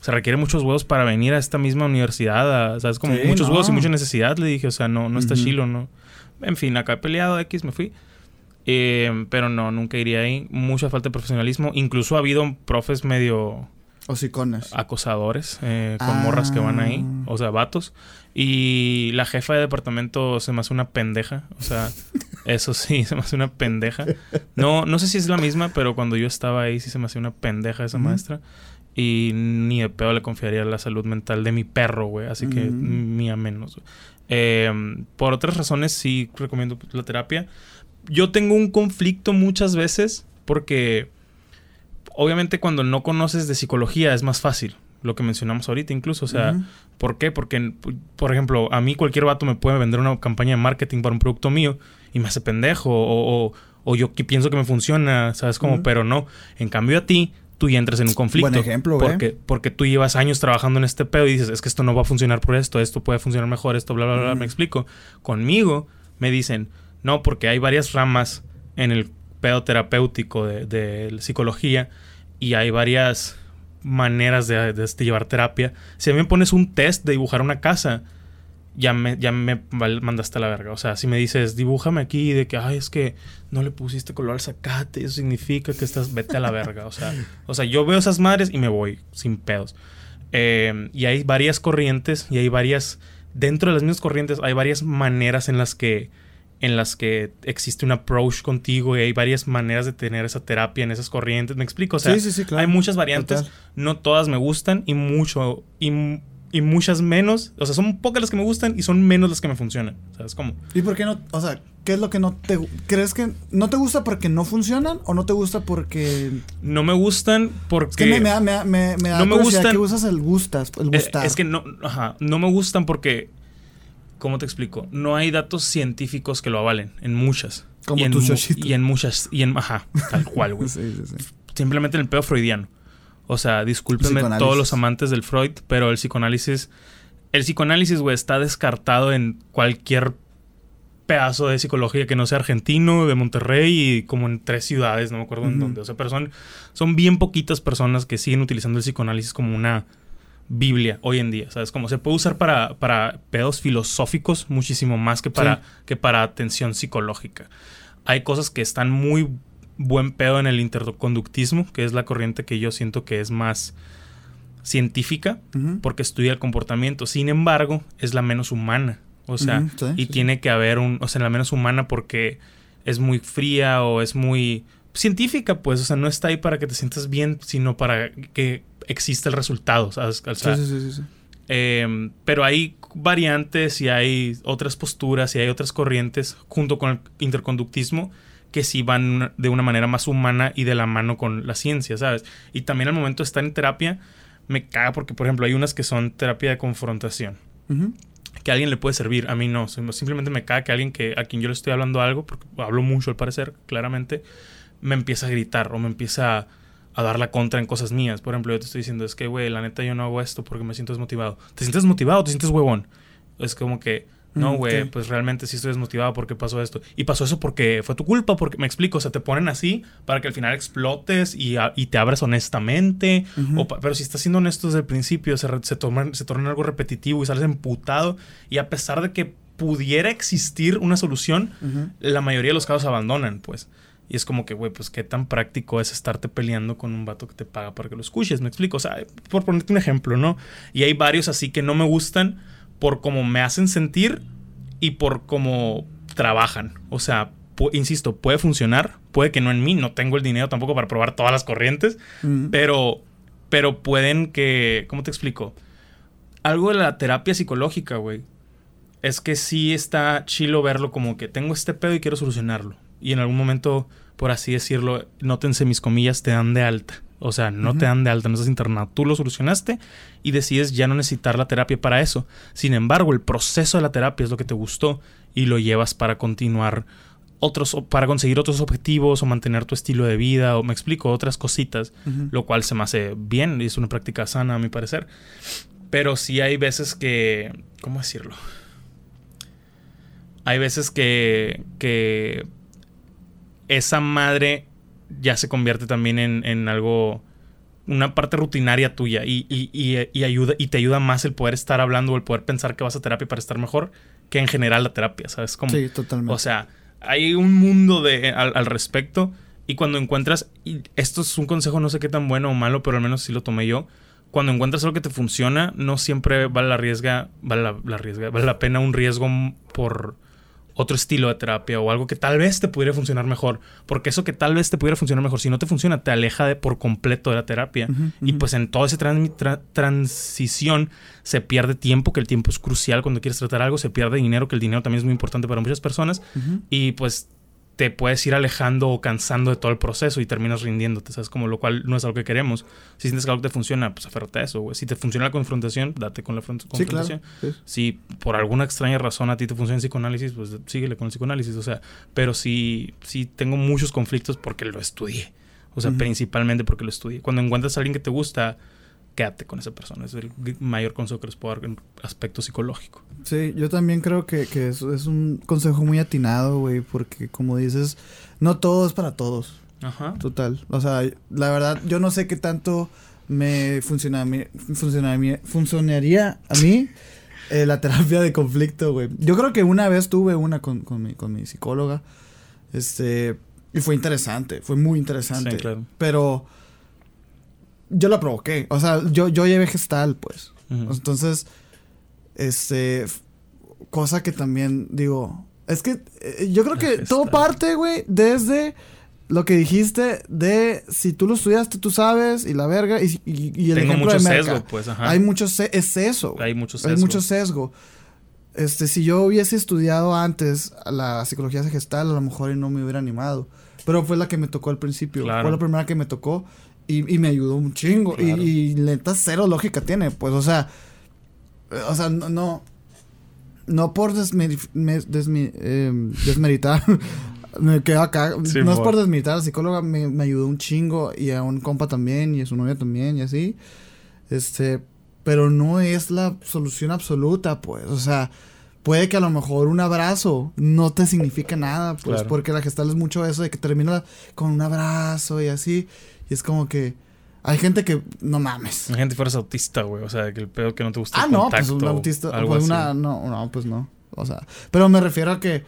se requiere muchos huevos para venir a esta misma universidad. A, o sea, es como Sí, muchos no. huevos y mucha necesidad, le dije. O sea, no, no está Ujú. chilo, ¿no? En fin, acá he peleado, X, me fui. Eh, pero no, nunca iría ahí. Mucha falta de profesionalismo. Incluso ha habido profes medio Hocicones. acosadores eh, con Ah. morras que van ahí. O sea, vatos. Y la jefa de departamento se me hace una pendeja. O sea, *laughs* Eso sí, se me hace una pendeja. No, no sé si es la misma, pero cuando yo estaba ahí sí se me hacía una pendeja esa maestra. Y ni de pedo le confiaría la salud mental de mi perro, güey. Así que Ujú. ni a menos. Eh, por otras razones sí recomiendo la terapia. Yo tengo un conflicto muchas veces porque obviamente cuando no conoces de psicología es más fácil. Lo que mencionamos ahorita incluso. O sea. ¿Por qué? Porque, por ejemplo, a mí cualquier vato me puede vender una campaña de marketing para un producto mío y me hace pendejo. O, o- o yo que pienso que me funciona, ¿sabes cómo? Ujú. Pero no. En cambio, a ti, tú ya entras en un conflicto. Buen ejemplo, güey. Porque, porque tú llevas años trabajando en este pedo y dices, es que esto no va a funcionar por esto, esto puede funcionar mejor, esto, bla, bla, bla. Ujú. Me explico. Conmigo me dicen, no, porque hay varias ramas en el pedo terapéutico de, psicología y hay varias maneras de, de- de llevar terapia. Si a mí me pones un test de dibujar una casa, ya me, ya me mandaste a la verga. O sea, si me dices, dibújame aquí de que, ay, es que no le pusiste color al zacate, eso significa que estás, vete a la verga. O sea, o sea yo veo esas madres y me voy sin pedos. Eh, y hay varias corrientes y hay varias, dentro de las mismas corrientes, hay varias maneras en las que en las que existe un approach contigo y hay varias maneras de tener esa terapia en esas corrientes. ¿Me explico? O sea, sí, sí, sí, claro. hay muchas variantes, Total. no todas me gustan y mucho y, y muchas menos, o sea, son pocas las que me gustan y son menos las que me funcionan, ¿sabes cómo? ¿Y por qué no? O sea, ¿qué es lo que no te... ¿Crees que no te gusta porque no funcionan o no te gusta porque... No me gustan porque Es que me, me da, me da, me, me da No me gustan- que usas el gustas, el Eh, gustar. Es que no, ajá, no me gustan porque, ¿cómo te explico? No hay datos científicos que lo avalen, en muchas. Como y en tu mu-. Y en muchas, y en, ajá, tal cual, *laughs* güey. Sí, sí, sí. Simplemente en el pedo freudiano. O sea, discúlpenme todos los amantes del Freud, pero el psicoanálisis, el psicoanálisis, güey, está descartado en cualquier pedazo de psicología que no sea argentino, de Monterrey y como en tres ciudades, no me acuerdo en dónde. O sea, pero son, son bien poquitas personas que siguen utilizando el psicoanálisis como una Biblia hoy en día, ¿sabes? Como se puede usar para, para pedos filosóficos muchísimo más que para, Sí. que para atención psicológica. Hay cosas que están muy buen pedo en el interconductismo, que es la corriente que yo siento que es más científica, porque estudia el comportamiento. Sin embargo, es la menos humana. O sea, sí, y sí, tiene que haber un, o sea, la menos humana porque es muy fría o es muy científica, pues, o sea, no está ahí para que te sientas bien, sino para que exista el resultado, ¿sabes? O sea, sí, sí, sí, sí. eh, pero hay variantes y hay otras posturas y hay otras corrientes junto con el interconductismo que sí van de una manera más humana y de la mano con la ciencia, ¿sabes? Y también al momento de estar en terapia me caga porque, por ejemplo, hay unas que son terapia de confrontación que a alguien le puede servir, a mí no. Sim- Simplemente me caga que alguien que a quien yo le estoy hablando algo, porque hablo mucho al parecer, claramente, me empieza a gritar o me empieza a, a dar la contra en cosas mías. Por ejemplo, yo te estoy diciendo, es que, güey, la neta yo no hago esto porque me siento desmotivado. ¿Te sientes desmotivado o te sientes huevón? Es como que, no, Mm, güey, pues realmente sí estoy desmotivado porque pasó esto. Y pasó eso porque fue tu culpa, porque me explico, o sea, te ponen así para que al final explotes y, a- y te abras honestamente. O pero si estás siendo honesto desde el principio, se, re- se, torna, se torna algo repetitivo y sales emputado. Y a pesar de que pudiera existir una solución, la mayoría de los casos abandonan, pues. Y es como que, güey, pues qué tan práctico es estarte peleando con un vato que te paga para que lo escuches, me explico. O sea, por ponerte un ejemplo, ¿no? Y hay varios así que no me gustan por cómo me hacen sentir y por cómo trabajan. O sea, insisto, puede funcionar, puede que no en mí, no tengo el dinero tampoco para probar todas las corrientes, pero, pero pueden que. ¿Cómo te explico? Algo de la terapia psicológica, güey. Es que sí está chilo verlo como que tengo este pedo y quiero solucionarlo. Y en algún momento, por así decirlo, nótense mis comillas, te dan de alta. O sea, no te dan de alta, no estás internado. Tú lo solucionaste y decides ya no necesitar la terapia para eso. Sin embargo, el proceso de la terapia es lo que te gustó y lo llevas para continuar otros, para conseguir otros objetivos o mantener tu estilo de vida o me explico, otras cositas lo cual se me hace bien y es una práctica sana a mi parecer. Pero sí hay veces que, ¿cómo decirlo? Hay veces que, que esa madre ya se convierte también en, en algo, una parte rutinaria tuya y, y- y- y ayuda, y te ayuda más el poder estar hablando o el poder pensar que vas a terapia para estar mejor que en general la terapia, ¿sabes? Como, Sí, totalmente. o sea, hay un mundo de, al, al respecto. Y cuando encuentras, y esto es un consejo, no sé qué tan bueno o malo, pero al menos sí lo tomé yo. Cuando encuentras algo que te funciona, no siempre vale la riesga, vale la, la riesga, vale la pena un riesgo por otro estilo de terapia o algo que tal vez te pudiera funcionar mejor. Porque eso que tal vez te pudiera funcionar mejor, si no te funciona, te aleja de, por completo de la terapia. Y pues en toda esa tran- tra- transición se pierde tiempo, que el tiempo es crucial cuando quieres tratar algo, se pierde dinero, que el dinero también es muy importante para muchas personas. Y pues te puedes ir alejando o cansando de todo el proceso y terminas rindiéndote, ¿sabes? Como lo cual no es algo que queremos. Si sientes que algo te funciona, pues aférrate a eso, güey. Si te funciona la confrontación, date con la fron- Sí, claro. confrontación. Sí. Si por alguna extraña razón a ti te funciona el psicoanálisis, pues síguele con el psicoanálisis. O sea, pero sí, sí tengo muchos conflictos porque lo estudié. O sea, principalmente porque lo estudié. Cuando encuentras a alguien que te gusta, quédate con esa persona. Es el mayor consejo que les puedo dar en aspecto psicológico. Sí, yo también creo que, que es, es un consejo muy atinado, güey, porque como dices, no todo es para todos, Ajá. total. O sea, la verdad, yo no sé qué tanto me funciona, funcionaría, funcionaría a mí eh, la terapia de conflicto, güey. Yo creo que una vez tuve una con, con, mi, con mi psicóloga, este, y fue interesante, fue muy interesante. Sí, claro. Pero yo la provoqué, o sea, yo, yo llevé gestal, pues. Entonces, este, cosa que también digo, es que eh, yo creo La que gestal. todo parte, güey, desde lo que dijiste de si tú lo estudiaste, tú sabes, y la verga, y, y, y el Tengo ejemplo mucho de Merca. sesgo, pues, ajá. Hay mucho, se- es eso. Hay mucho Hay sesgo. mucho sesgo. Este, si yo hubiese estudiado antes la psicología gestal, a lo mejor no me hubiera animado. Pero fue la que me tocó al principio. Claro. Fue la primera que me tocó y, y me ayudó un chingo. Y- Claro. Y, neta, cero lógica tiene. Pues, o sea, o sea, no, no, no por desmeri- me- desmi- em, desmeritar. *laughs* me quedo acá. Sí, no es por- desmeritar la psicóloga, me, me ayudó un chingo. Y a un compa también, y a su novia también, y así. Este, pero no es la solución absoluta, pues. O sea, puede que a lo mejor un abrazo no te significa nada, pues, Claro. porque la gestal es mucho eso de que termina con un abrazo y así. Y es como que hay gente que no mames. La gente fueras autista, güey. O sea, que el pedo que no te gusta Ah, el no, pues un autista, algo pues así. no, no, pues no. O sea, pero me refiero a que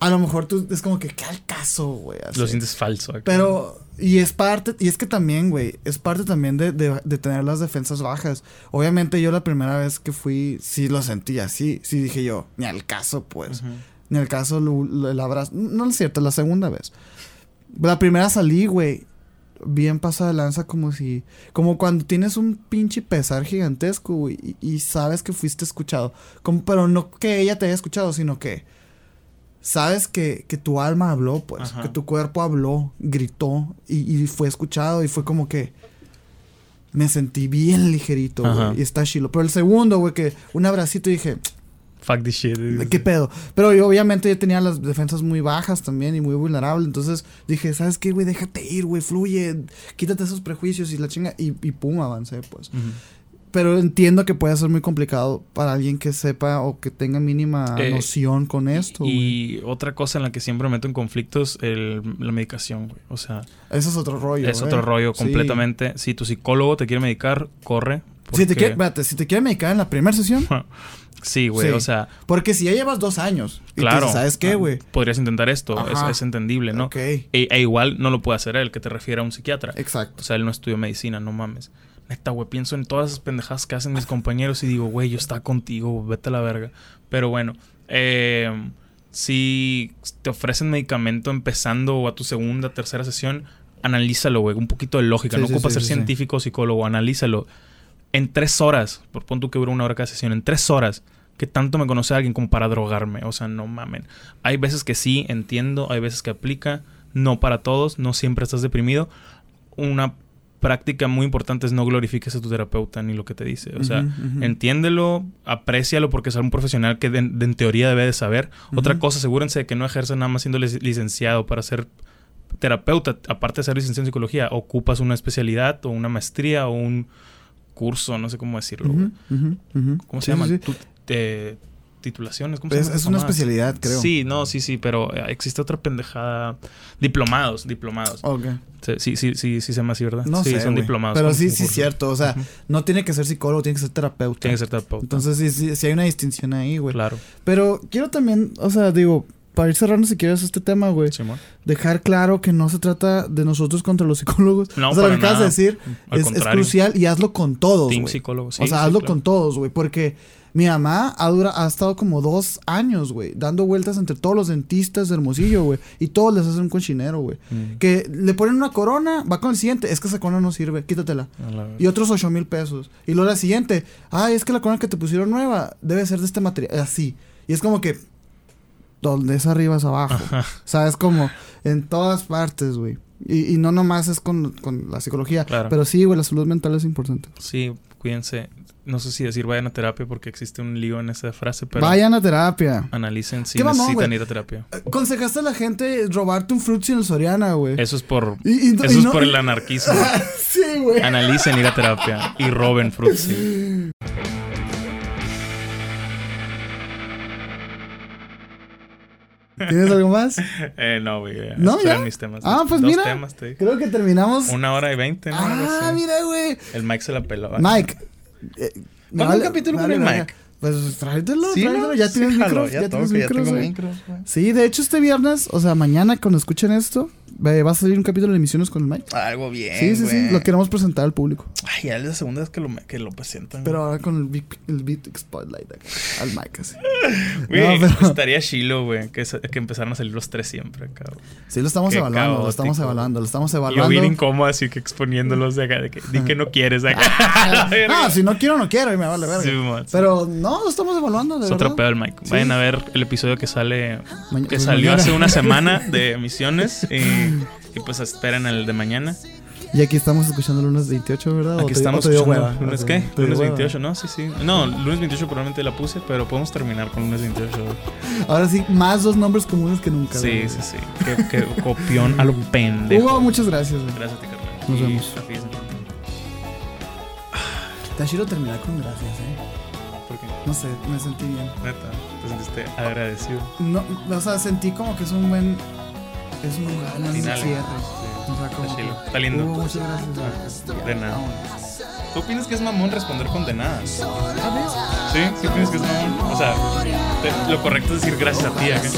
a lo mejor tú es como que qué al caso, güey. Lo sientes falso. acá. Pero, y es parte, y es que también, güey, es parte también de, de, de tener las defensas bajas. Obviamente yo la primera vez que fui, sí lo sentí así, sí dije yo, ni al caso, pues, ni al caso lo- lo- el abrazo, no es cierto, la segunda vez. La primera salí, güey, bien pasada de lanza como si, como cuando tienes un pinche pesar gigantesco, güey, y, y sabes que fuiste escuchado, como, pero no que ella te haya escuchado, sino que sabes que, que tu alma habló, pues, Ajá. que tu cuerpo habló, gritó y, y fue escuchado y fue como que me sentí bien ligerito, güey, y está chilo. Pero el segundo, güey, que un abracito y dije, Fuck this shit. ¿qué pedo? Pero yo obviamente yo tenía las defensas muy bajas también y muy vulnerable, entonces dije, ¿sabes qué, güey? Déjate ir, güey, fluye, quítate esos prejuicios y la chinga y, y pum, avancé, pues. Ujú. Pero entiendo que puede ser muy complicado para alguien que sepa o que tenga mínima Eh, noción con esto. Y otra cosa en la que siempre me meto en conflictos, el, la medicación, güey. O sea, Eso es otro rollo. es eh. otro rollo Sí. completamente. Si tu psicólogo te quiere medicar, corre. Si te, quiere, espérate, si te quiere medicar en la primera sesión, *laughs* Sí, güey. Sí. O sea, porque si ya llevas dos años, claro. ¿sabes qué, ah, güey? Podrías intentar esto. Es, entendible, ¿no? Ok, E, e igual no lo puede hacer él, que te refiere a un psiquiatra. exacto. O sea, él no estudió medicina, no mames. Neta, güey, pienso en todas esas pendejadas que hacen mis compañeros y digo, güey, yo estaba contigo, vete a la verga. Pero bueno, eh, si te ofrecen medicamento empezando a tu segunda, tercera sesión, analízalo, güey, un poquito de lógica. Sí, no sí, ocupa ser científico o psicólogo, analízalo. En tres horas, por pon tú que dura una hora cada sesión, en tres horas, que tanto me conoce alguien como para drogarme. O sea, no mamen. Hay veces que sí, entiendo, hay veces que aplica, no para todos, no siempre estás deprimido. Una práctica muy importante es no glorifiques a tu terapeuta ni lo que te dice. O sea, entiéndelo, aprécialo porque es un profesional que de- de- en teoría debe de saber. Otra cosa, asegúrense de que no ejerza nada más siendo lic- licenciado para ser terapeuta. Aparte de ser licenciado en psicología, ocupas una especialidad o una maestría o un curso, no sé cómo decirlo. ujú. ¿Cómo Sí, se llaman? sí, te- titulaciones. ¿Cómo se Es, llaman es una especialidad, creo. Sí, no, sí, sí, pero eh, existe otra pendejada. Diplomados, diplomados. Ok. Sí, sí, sí, sí, sí se llama así, ¿verdad? No sí, sé, son diplomados. Pero sí, sí, cierto. O sea, no tiene que ser psicólogo, tiene que ser terapeuta. Tiene que ser terapeuta. Entonces, sí, sí, sí hay una distinción ahí, güey. claro. Pero quiero también, o sea, digo, para ir cerrando, si quieres, este tema, güey. Simón. Dejar claro que no se trata de nosotros contra los psicólogos. No, o sea, lo para que acabas de decir Al es, crucial y hazlo con todos, Team güey. psicólogo. Sí, o sea, sí, hazlo claro. con todos, güey. Porque mi mamá ha, dura- ha estado como dos años, güey, dando vueltas entre todos los dentistas de Hermosillo, güey. Y todos les hacen un cochinero, güey. Mm. Que le ponen una corona, va con el siguiente. Es que esa corona no sirve, quítatela. Y otros 8 mil pesos. Y luego la siguiente, ay, es que la corona que te pusieron nueva debe ser de este material. Así. Y es como que, donde es arriba es abajo. O sea, es como en todas partes, güey. Y, y no nomás es con, con la psicología. Claro. Pero sí, güey, la salud mental es importante. Sí, cuídense. No sé si decir vayan a terapia porque existe un lío en esa frase, pero Vayan a terapia. analicen si mamón, necesitan güey. ir a terapia. Aconsejaste a la gente robarte un fruits en el Soriana, güey. Eso es por Y- y- eso es no- por el anarquismo. *laughs* sí, güey. Analicen ir a terapia y roben Fruitsy. ¿Tienes algo más? *laughs* Eh, no, güey. ya. ¿No, ya? mis temas. Ah, pues Dos mira. temas, te dije. Creo que terminamos. Una hora y veinte, Ah, mira, güey. El Mike se la peló. Mike. eh, Ponme un capítulo con el. Mike. Pues tráetelo, Sí, tráetelo. Ya Sí, tienes jalo, micros. ya Ya, tienes ya tengo micros. Sí, de hecho, este viernes, o sea, mañana cuando escuchen esto, ve- va a salir un capítulo de emisiones con el Mike. Algo bien, Sí, sí, sí. güey. Lo queremos presentar al público. Ay, ya es la segunda vez que lo, que lo presentan. Pero ahora con el Big, el Big Spotlight acá, al Mike, así. *laughs* Güey, No, pero- estaría chilo, güey, que, que empezaran a salir los tres siempre, cabrón. Sí, lo estamos Qué evaluando, lo estamos caótico. evaluando, lo estamos Y yo evaluando. bien incómodo, así que exponiéndolos de acá, de que di que no quieres acá. *laughs* Ah, *laughs* si no quiero, no quiero y me vale verga. Sí, sí. Pero no, lo estamos evaluando, de Es verdad. otro pedo el Mike. Sí. Vayan a ver el episodio que sale, Maña- que pues salió mañana. hace una *laughs* semana de emisiones y, y pues esperen el de mañana. Y aquí estamos escuchando lunes 28, ¿verdad? ¿O Aquí te- estamos escuchando lunes ¿O qué? Lunes hueva? 28, ¿no? Sí, sí. No, lunes 28 probablemente la puse, pero podemos terminar con lunes 28. güey. Ahora sí, más dos nombres comunes que nunca. Sí, sí, sí. Qué, qué copión a lo pendejo. Hugo, muchas gracias. güey. Gracias a ti, carnal. Nos Y vemos. a ti, Santi. Está chido terminar con gracias, ¿eh? ¿Por qué? No sé, me sentí bien. Neta, te sentiste agradecido. No, o sea, sentí como que es un buen. Es un buen cierre. Sí. O sea, como Está que-. Está lindo. Hugo, muchas gracias. Ah, de nada. ¿Tú opinas que es mamón responder con de nada? Sí, sí opinas que es mamón. O sea, te- lo correcto es decir gracias a ti. ¿a qué?